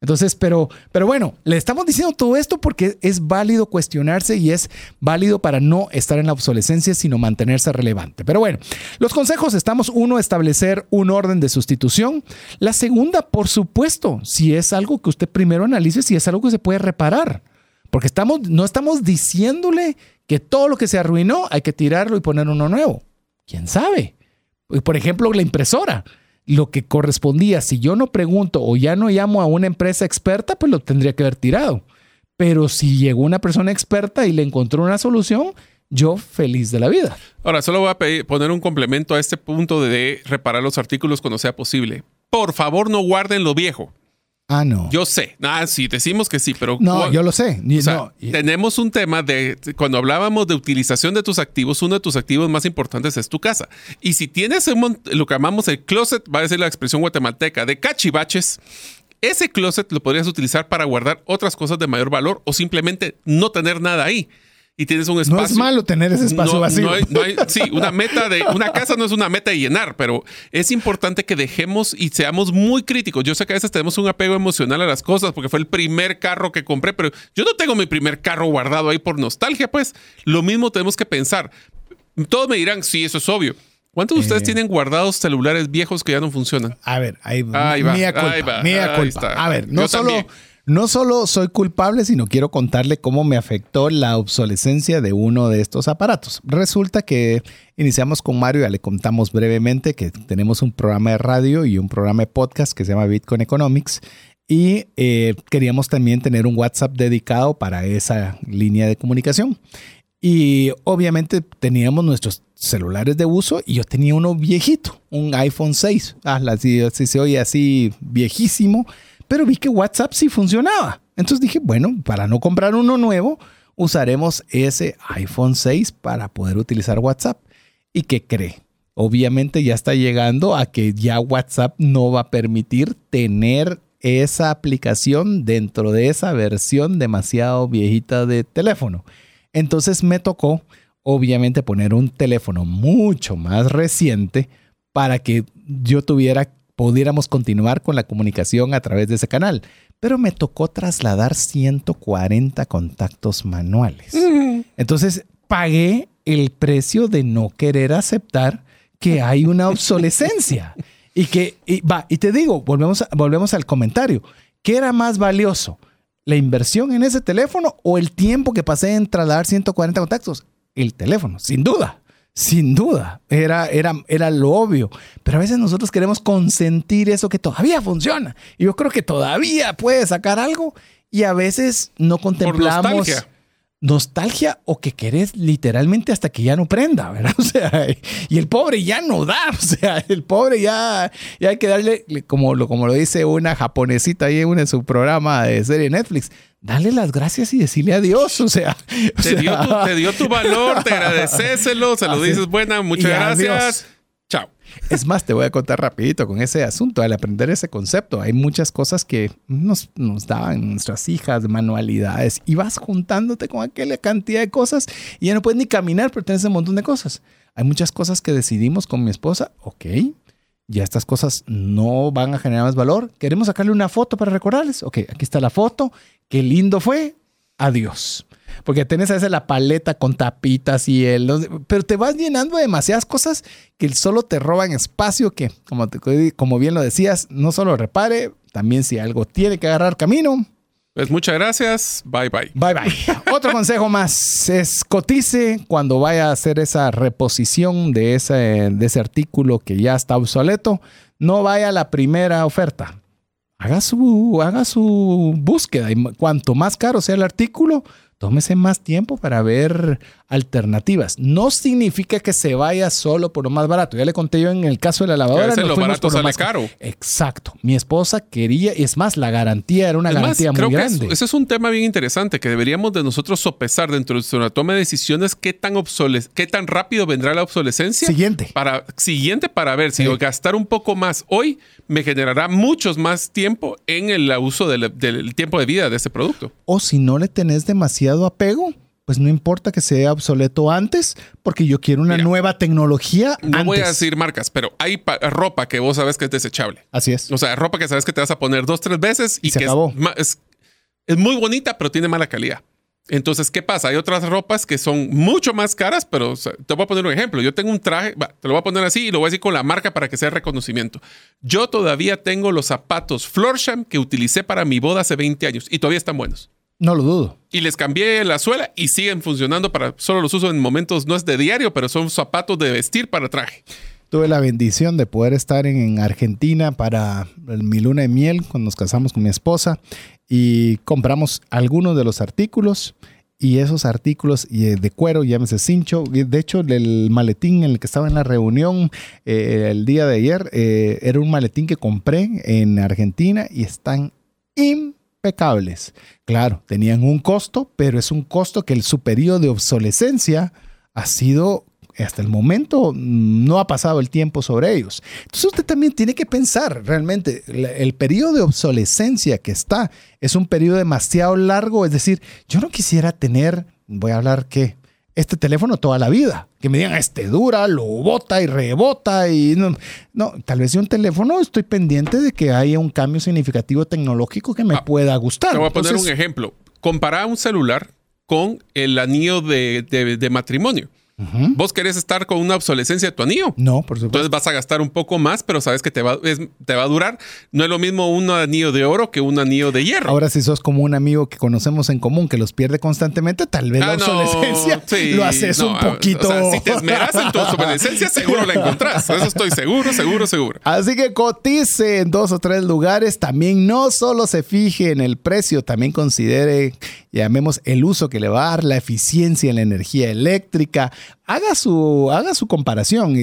Entonces, pero, pero bueno, le estamos diciendo todo esto porque es válido cuestionarse y es válido para no estar en la obsolescencia, sino mantenerse relevante. Pero bueno, los consejos estamos, uno, establecer un orden de sustitución. La segunda, por supuesto, si es algo que usted primero analice, si es algo que se puede reparar. Porque estamos, no estamos diciéndole que todo lo que se arruinó hay que tirarlo y poner uno nuevo. ¿Quién sabe? Por ejemplo, la impresora lo que correspondía, si yo no pregunto o ya no llamo a una empresa experta, pues lo tendría que haber tirado. Pero si llegó una persona experta y le encontró una solución, yo feliz de la vida. Ahora, solo voy a poner un complemento a este punto de reparar los artículos cuando sea posible. Por favor, no guarden lo viejo. Ah, no. Yo sé. Ah, sí, decimos que sí, pero. No, yo lo sé. Tenemos un tema de. Cuando hablábamos de utilización de tus activos, uno de tus activos más importantes es tu casa. Y si tienes lo que llamamos el closet, va a decir la expresión guatemalteca, de cachivaches, ese closet lo podrías utilizar para guardar otras cosas de mayor valor o simplemente no tener nada ahí y tienes un espacio. No es malo tener ese espacio vacío. sí, una meta de una casa no es una meta de llenar, pero es importante que dejemos y seamos muy críticos. Yo sé que a veces tenemos un apego emocional a las cosas porque fue el primer carro que compré, pero yo no tengo mi primer carro guardado ahí por nostalgia, pues lo mismo tenemos que pensar. Todos me dirán, sí, eso es obvio. ¿Cuántos de ustedes eh. tienen guardados celulares viejos que ya no funcionan? A ver, ahí, va. Mía culpa. Mía culpa. A ver, no solo, no solo soy culpable, sino quiero contarle cómo me afectó la obsolescencia de uno de estos aparatos. Resulta que iniciamos con Mario, ya le contamos brevemente que tenemos un programa de radio y un programa de podcast que se llama Bitcoin Economics. Y eh, queríamos también tener un WhatsApp dedicado para esa línea de comunicación. Y obviamente teníamos nuestros celulares de uso y yo tenía uno viejito, un iPhone 6. Ah, así, se oye así viejísimo pero vi que WhatsApp sí funcionaba. Entonces dije, bueno, para no comprar uno nuevo, usaremos ese iPhone 6 para poder utilizar WhatsApp. ¿Y qué cree? Obviamente ya está llegando a que ya WhatsApp no va a permitir tener esa aplicación dentro de esa versión demasiado viejita de teléfono. Entonces me tocó, obviamente, poner un teléfono mucho más reciente para que yo tuviera pudiéramos continuar con la comunicación a través de ese canal. Pero me tocó trasladar 140 contactos manuales. Entonces pagué el precio de no querer aceptar que hay una obsolescencia. y que, va, y te digo, volvemos, volvemos al comentario. ¿Qué era más valioso? ¿La inversión en ese teléfono o el tiempo que pasé en trasladar 140 contactos? El teléfono, sin duda. Sin duda, era, era, era lo obvio. Pero a veces nosotros queremos consentir eso que todavía funciona. Y yo creo que todavía puede sacar algo. Y a veces no contemplamos. nostalgia. nostalgia. o que querés literalmente hasta que ya no prenda, ¿verdad? O sea, y el pobre ya no da. O sea, el pobre ya, ya hay que darle, como lo, como lo dice una japonesita ahí en su programa de serie Netflix, dale las gracias y decirle adiós. O sea, te, dio, tu, valor, te agradecéselo, se lo dices buena, muchas gracias. Chao. Es más, te voy a contar rapidito con ese asunto, al aprender ese concepto. Hay muchas cosas que nos, nos daban nuestras hijas, manualidades, y vas juntándote con aquella cantidad de cosas y ya no puedes ni caminar, pero tienes un montón de cosas. Hay muchas cosas que decidimos con mi esposa, ok, ya estas cosas no van a generar más valor. Queremos sacarle una foto para recordarles. Ok, aquí está la foto. Qué lindo fue. Adiós. Porque tenés a veces la paleta con tapitas y el... Pero te vas llenando de demasiadas cosas que solo te roban espacio que, como, como bien lo decías, no solo repare, también si algo tiene que agarrar camino, pues muchas gracias. Bye bye. Bye bye. Otro consejo más es cotice cuando vaya a hacer esa reposición de ese, de ese artículo que ya está obsoleto. No vaya a la primera oferta. haga su, haga su búsqueda y cuanto más caro sea el artículo, tómese más tiempo para ver alternativas. No significa que se vaya solo por lo más barato. Ya le conté yo en el caso de la lavadora. lo barato sale caro. Exacto. Mi esposa quería, y es más, la garantía era una garantía muy grande. Ese es un tema bien interesante que deberíamos de nosotros sopesar dentro de nuestra toma de decisiones qué tan, qué tan rápido vendrá la obsolescencia. Siguiente. Para, siguiente para ver si gastar un poco más hoy me generará muchos más tiempo en el uso del, del tiempo de vida de ese producto. O si no le tenés demasiado apego pues no importa que sea obsoleto antes, porque yo quiero una nueva tecnología. No voy a decir marcas, pero hay ropa que vos sabes que es desechable. Así es. O sea, ropa que sabes que te vas a poner dos, tres veces y, se que acabó. Es, es, muy bonita, pero tiene mala calidad. Entonces, ¿qué pasa? Hay otras ropas que son mucho más caras, pero te voy a poner un ejemplo. Yo tengo un traje, te lo voy a poner así y lo voy a decir con la marca para que sea reconocimiento. Yo todavía tengo los zapatos Florsheim que utilicé para mi boda hace 20 años y todavía están buenos. No lo dudo. Y les cambié la suela y siguen funcionando para, solo los uso en momentos, no es de diario, pero son zapatos de vestir para traje. Tuve la bendición de poder estar en Argentina para mi luna de miel cuando nos casamos con mi esposa y compramos algunos de los artículos y esos artículos eh, de cuero, llámese cincho, de hecho el maletín en el que estaba en la reunión eh, el día de ayer eh, era un maletín que compré en Argentina y están impecables. Claro, tenían un costo, pero es un costo que el su periodo de obsolescencia ha sido hasta el momento no ha pasado el tiempo sobre ellos. Entonces usted también tiene que pensar realmente, el periodo de obsolescencia que está es un periodo demasiado largo, es decir, yo no quisiera tener, voy a hablar qué, este teléfono toda la vida. Que me digan, este dura, lo bota y rebota y no, no tal vez de un teléfono estoy pendiente de que haya un cambio significativo tecnológico que me ah, pueda gustar. Te voy a poner un ejemplo. Compara un celular con el anillo de matrimonio. ¿Vos querés estar con una obsolescencia de tu anillo? No, por supuesto. Entonces vas a gastar un poco más, pero sabes que te va, te va a durar. No es lo mismo un anillo de oro que un anillo de hierro. Ahora, si sos como un amigo que conocemos en común que los pierde constantemente, tal vez la ah, obsolescencia lo haces un poquito. O sea, si te esmeras en tu obsolescencia, seguro la encontrás. Eso estoy seguro, seguro, seguro. Así que cotice en dos o tres lugares. También no solo se fije en el precio, también considere, llamemos, el uso que le va a dar, la eficiencia en la energía eléctrica haga su, haga su comparación.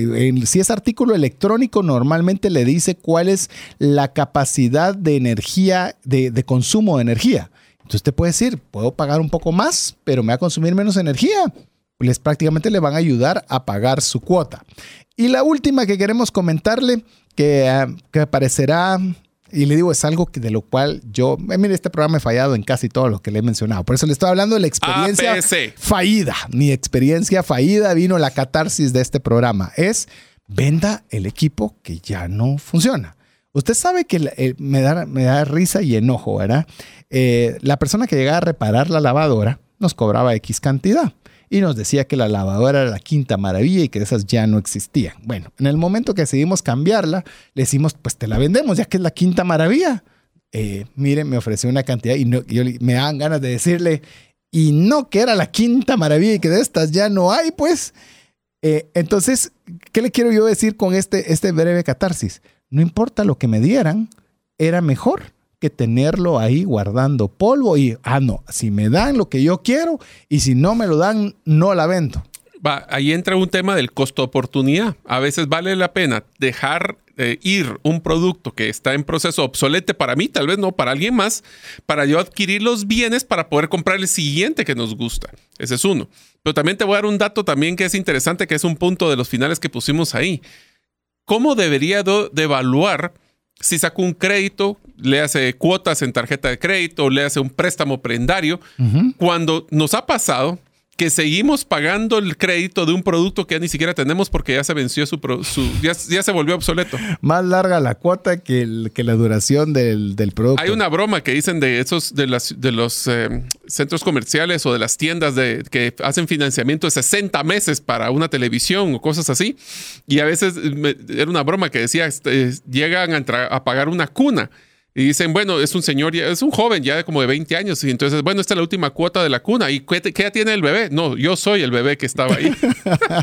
Si es artículo electrónico, normalmente le dice cuál es la capacidad de energía, de, consumo de energía. Entonces usted puede decir, puedo pagar un poco más, pero me va a consumir menos energía. Les prácticamente le van a ayudar a pagar su cuota. Y la última que queremos comentarle, que, ah, que parecerá y le digo, es algo que de lo cual yo, eh, mire, este programa he fallado en casi todo lo que le he mencionado. Por eso le estoy hablando de la experiencia fallida. Mi experiencia fallida vino la catarsis de este programa. Es venda el equipo que ya no funciona. Usted sabe que eh, me, da, me da risa y enojo, ¿verdad? Eh, la persona que llegaba a reparar la lavadora nos cobraba X cantidad y nos decía que la lavadora era la quinta maravilla y que esas ya no existían. Bueno, en el momento que decidimos cambiarla, le decimos, pues te la vendemos, ya que es la quinta maravilla. Eh, mire, me ofreció una cantidad y, yo, me dan ganas de decirle, y no que era la quinta maravilla y que de estas ya no hay, pues. Eh, entonces, ¿qué le quiero yo decir con este, este breve catarsis? No importa lo que me dieran, era mejor tenerlo ahí guardando polvo y, ah, no, si me dan lo que yo quiero y si no me lo dan, no la vendo. Va, ahí entra un tema del costo oportunidad. A veces vale la pena dejar eh, ir un producto que está en proceso obsolete para mí, tal vez no para alguien más, para yo adquirir los bienes para poder comprar el siguiente que nos gusta. Ese es uno. Pero también te voy a dar un dato también que es interesante, que es un punto de los finales que pusimos ahí. ¿Cómo debería de evaluar si saco un crédito, le hace cuotas en tarjeta de crédito, le hace un préstamo prendario, cuando nos ha pasado que seguimos pagando el crédito de un producto que ya ni siquiera tenemos porque ya se venció su, ya, se volvió obsoleto. Más larga la cuota que, que la duración del, producto. Hay una broma que dicen de esos de las de los eh, centros comerciales o de las tiendas de que hacen financiamiento de 60 meses para una televisión o cosas así. Y a veces era una broma que decía este, llegan a, a pagar una cuna Y dicen, bueno, es un señor, es un joven ya como de 20 años. Y entonces, bueno, esta es la última cuota de la cuna. ¿Y qué, qué tiene el bebé? No, yo soy el bebé que estaba ahí.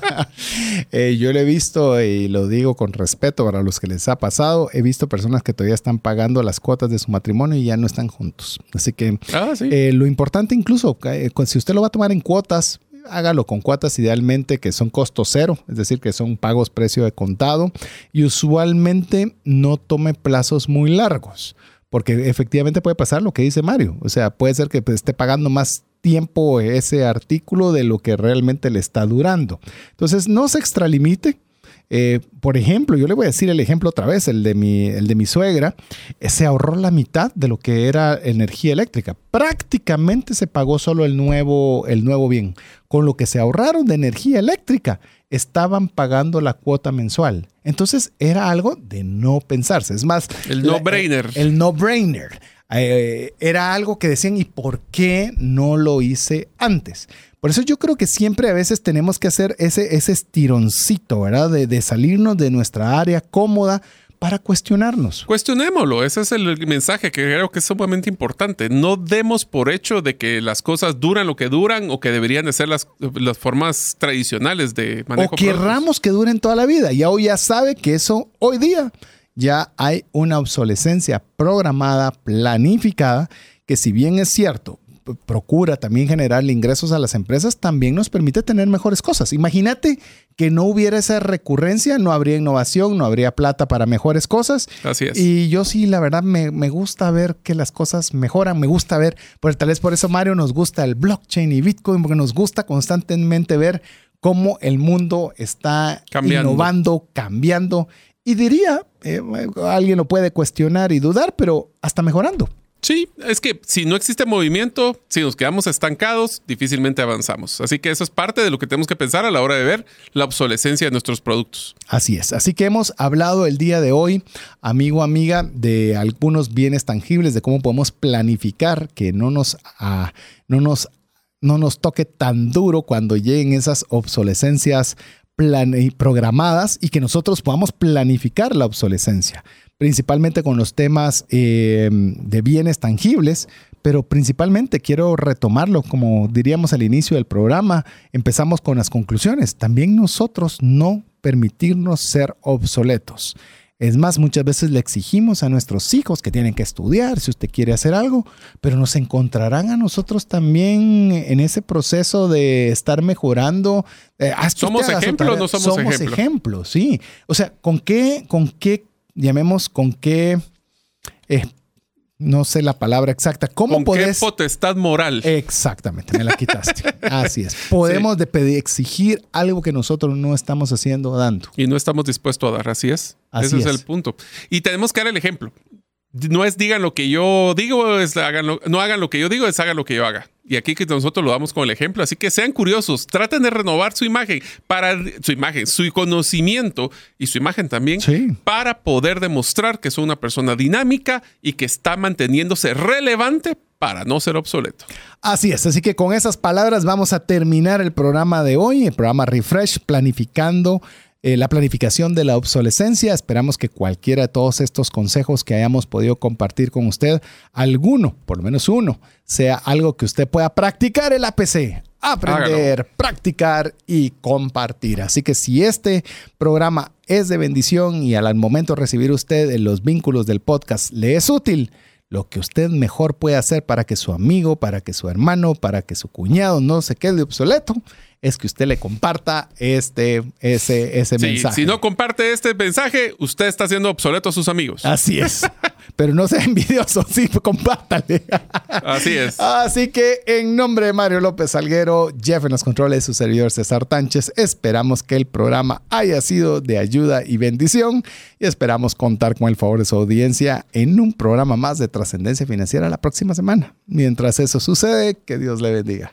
eh, yo lo he visto y lo digo con respeto para los que les ha pasado. He visto personas que todavía están pagando las cuotas de su matrimonio y ya no están juntos. Así que ah, eh, lo importante incluso, eh, si usted lo va a tomar en cuotas, hágalo con cuotas idealmente que son costo cero, es decir, que son pagos precio de contado y usualmente no tome plazos muy largos, porque efectivamente puede pasar lo que dice Mario, o sea, puede ser que esté pagando más tiempo ese artículo de lo que realmente le está durando. Entonces, no se extralimite eh, por ejemplo, yo le voy a decir el ejemplo otra vez, el de mi, el de mi suegra, eh, se ahorró la mitad de lo que era energía eléctrica. Prácticamente se pagó solo el nuevo, el nuevo bien. Con lo que se ahorraron de energía eléctrica, estaban pagando la cuota mensual. Entonces era algo de no pensarse. Es más, el no-brainer. El, no-brainer. Eh, era algo que decían, ¿y por qué no lo hice antes? Por eso yo creo que siempre a veces tenemos que hacer ese, ese estironcito, ¿verdad? De, de salirnos de nuestra área cómoda para cuestionarnos. Cuestionémoslo, ese es el mensaje que creo que es sumamente importante. No demos por hecho de que las cosas duran lo que duran o que deberían de ser las, las formas tradicionales de manejo. O querramos que duren toda la vida. Ya hoy ya sabe que eso hoy día ya hay una obsolescencia programada, planificada, que si bien es cierto, procura también generar ingresos a las empresas, también nos permite tener mejores cosas. Imagínate que no hubiera esa recurrencia, no habría innovación, no habría plata para mejores cosas. Así es. Y yo sí, la verdad, me, gusta ver que las cosas mejoran, me gusta ver, pues tal vez por eso Mario nos gusta el blockchain y Bitcoin, porque nos gusta constantemente ver cómo el mundo está innovando, cambiando. Y diría, eh, alguien lo puede cuestionar y dudar, pero hasta mejorando. Sí, es que si no existe movimiento, si nos quedamos estancados, difícilmente avanzamos. Así que eso es parte de lo que tenemos que pensar a la hora de ver la obsolescencia de nuestros productos. Así es. Así que hemos hablado el día de hoy, amigo, amiga, de algunos bienes tangibles, de cómo podemos planificar que no nos, ah, no nos, no nos toque tan duro cuando lleguen esas obsolescencias programadas y que nosotros podamos planificar la obsolescencia principalmente con los temas eh, de bienes tangibles, pero principalmente quiero retomarlo, como diríamos al inicio del programa, empezamos con las conclusiones. También nosotros no permitirnos ser obsoletos. Es más, muchas veces le exigimos a nuestros hijos que tienen que estudiar si usted quiere hacer algo, pero nos encontrarán a nosotros también en ese proceso de estar mejorando. Eh, somos ejemplos, no somos, somos ejemplos, sí. O sea, ¿con qué, con qué llamemos con qué, eh, no sé la palabra exacta, ¿cómo ¿Con qué potestad moral? Exactamente, me la quitaste. Así es. Podemos de pedir, exigir algo que nosotros no estamos haciendo dando. Y no estamos dispuestos a dar, así es. Ese es. el punto. Y tenemos que dar el ejemplo. No es digan lo que yo digo, es hagan no hagan lo que yo digo, es hagan lo que yo haga. Y aquí que nosotros lo damos con el ejemplo. Así que sean curiosos, traten de renovar su imagen, para su imagen, su conocimiento y su imagen también, para poder demostrar que son una persona dinámica y que está manteniéndose relevante para no ser obsoleto. Así es, así que con esas palabras vamos a terminar el programa de hoy, el programa Refresh, planificando eh, la planificación de la obsolescencia. Esperamos que cualquiera de todos estos consejos que hayamos podido compartir con usted, alguno, por lo menos uno, sea algo que usted pueda practicar el APC. Aprender, practicar y compartir. Así que si este programa es de bendición y al momento de recibir usted los vínculos del podcast le es útil, lo que usted mejor puede hacer para que su amigo, para que su hermano, para que su cuñado no se quede obsoleto es que usted le comparta este, ese, ese mensaje. Si no comparte este mensaje, usted está haciendo obsoleto a sus amigos. Así es. Pero no sea envidioso, sí, compártale. Así es. Así que en nombre de Mario López Salguero, Jeff en los controles, su servidor César Tánchez, esperamos que el programa haya sido de ayuda y bendición y esperamos contar con el favor de su audiencia en un programa más de trascendencia financiera la próxima semana. Mientras eso sucede, que Dios le bendiga.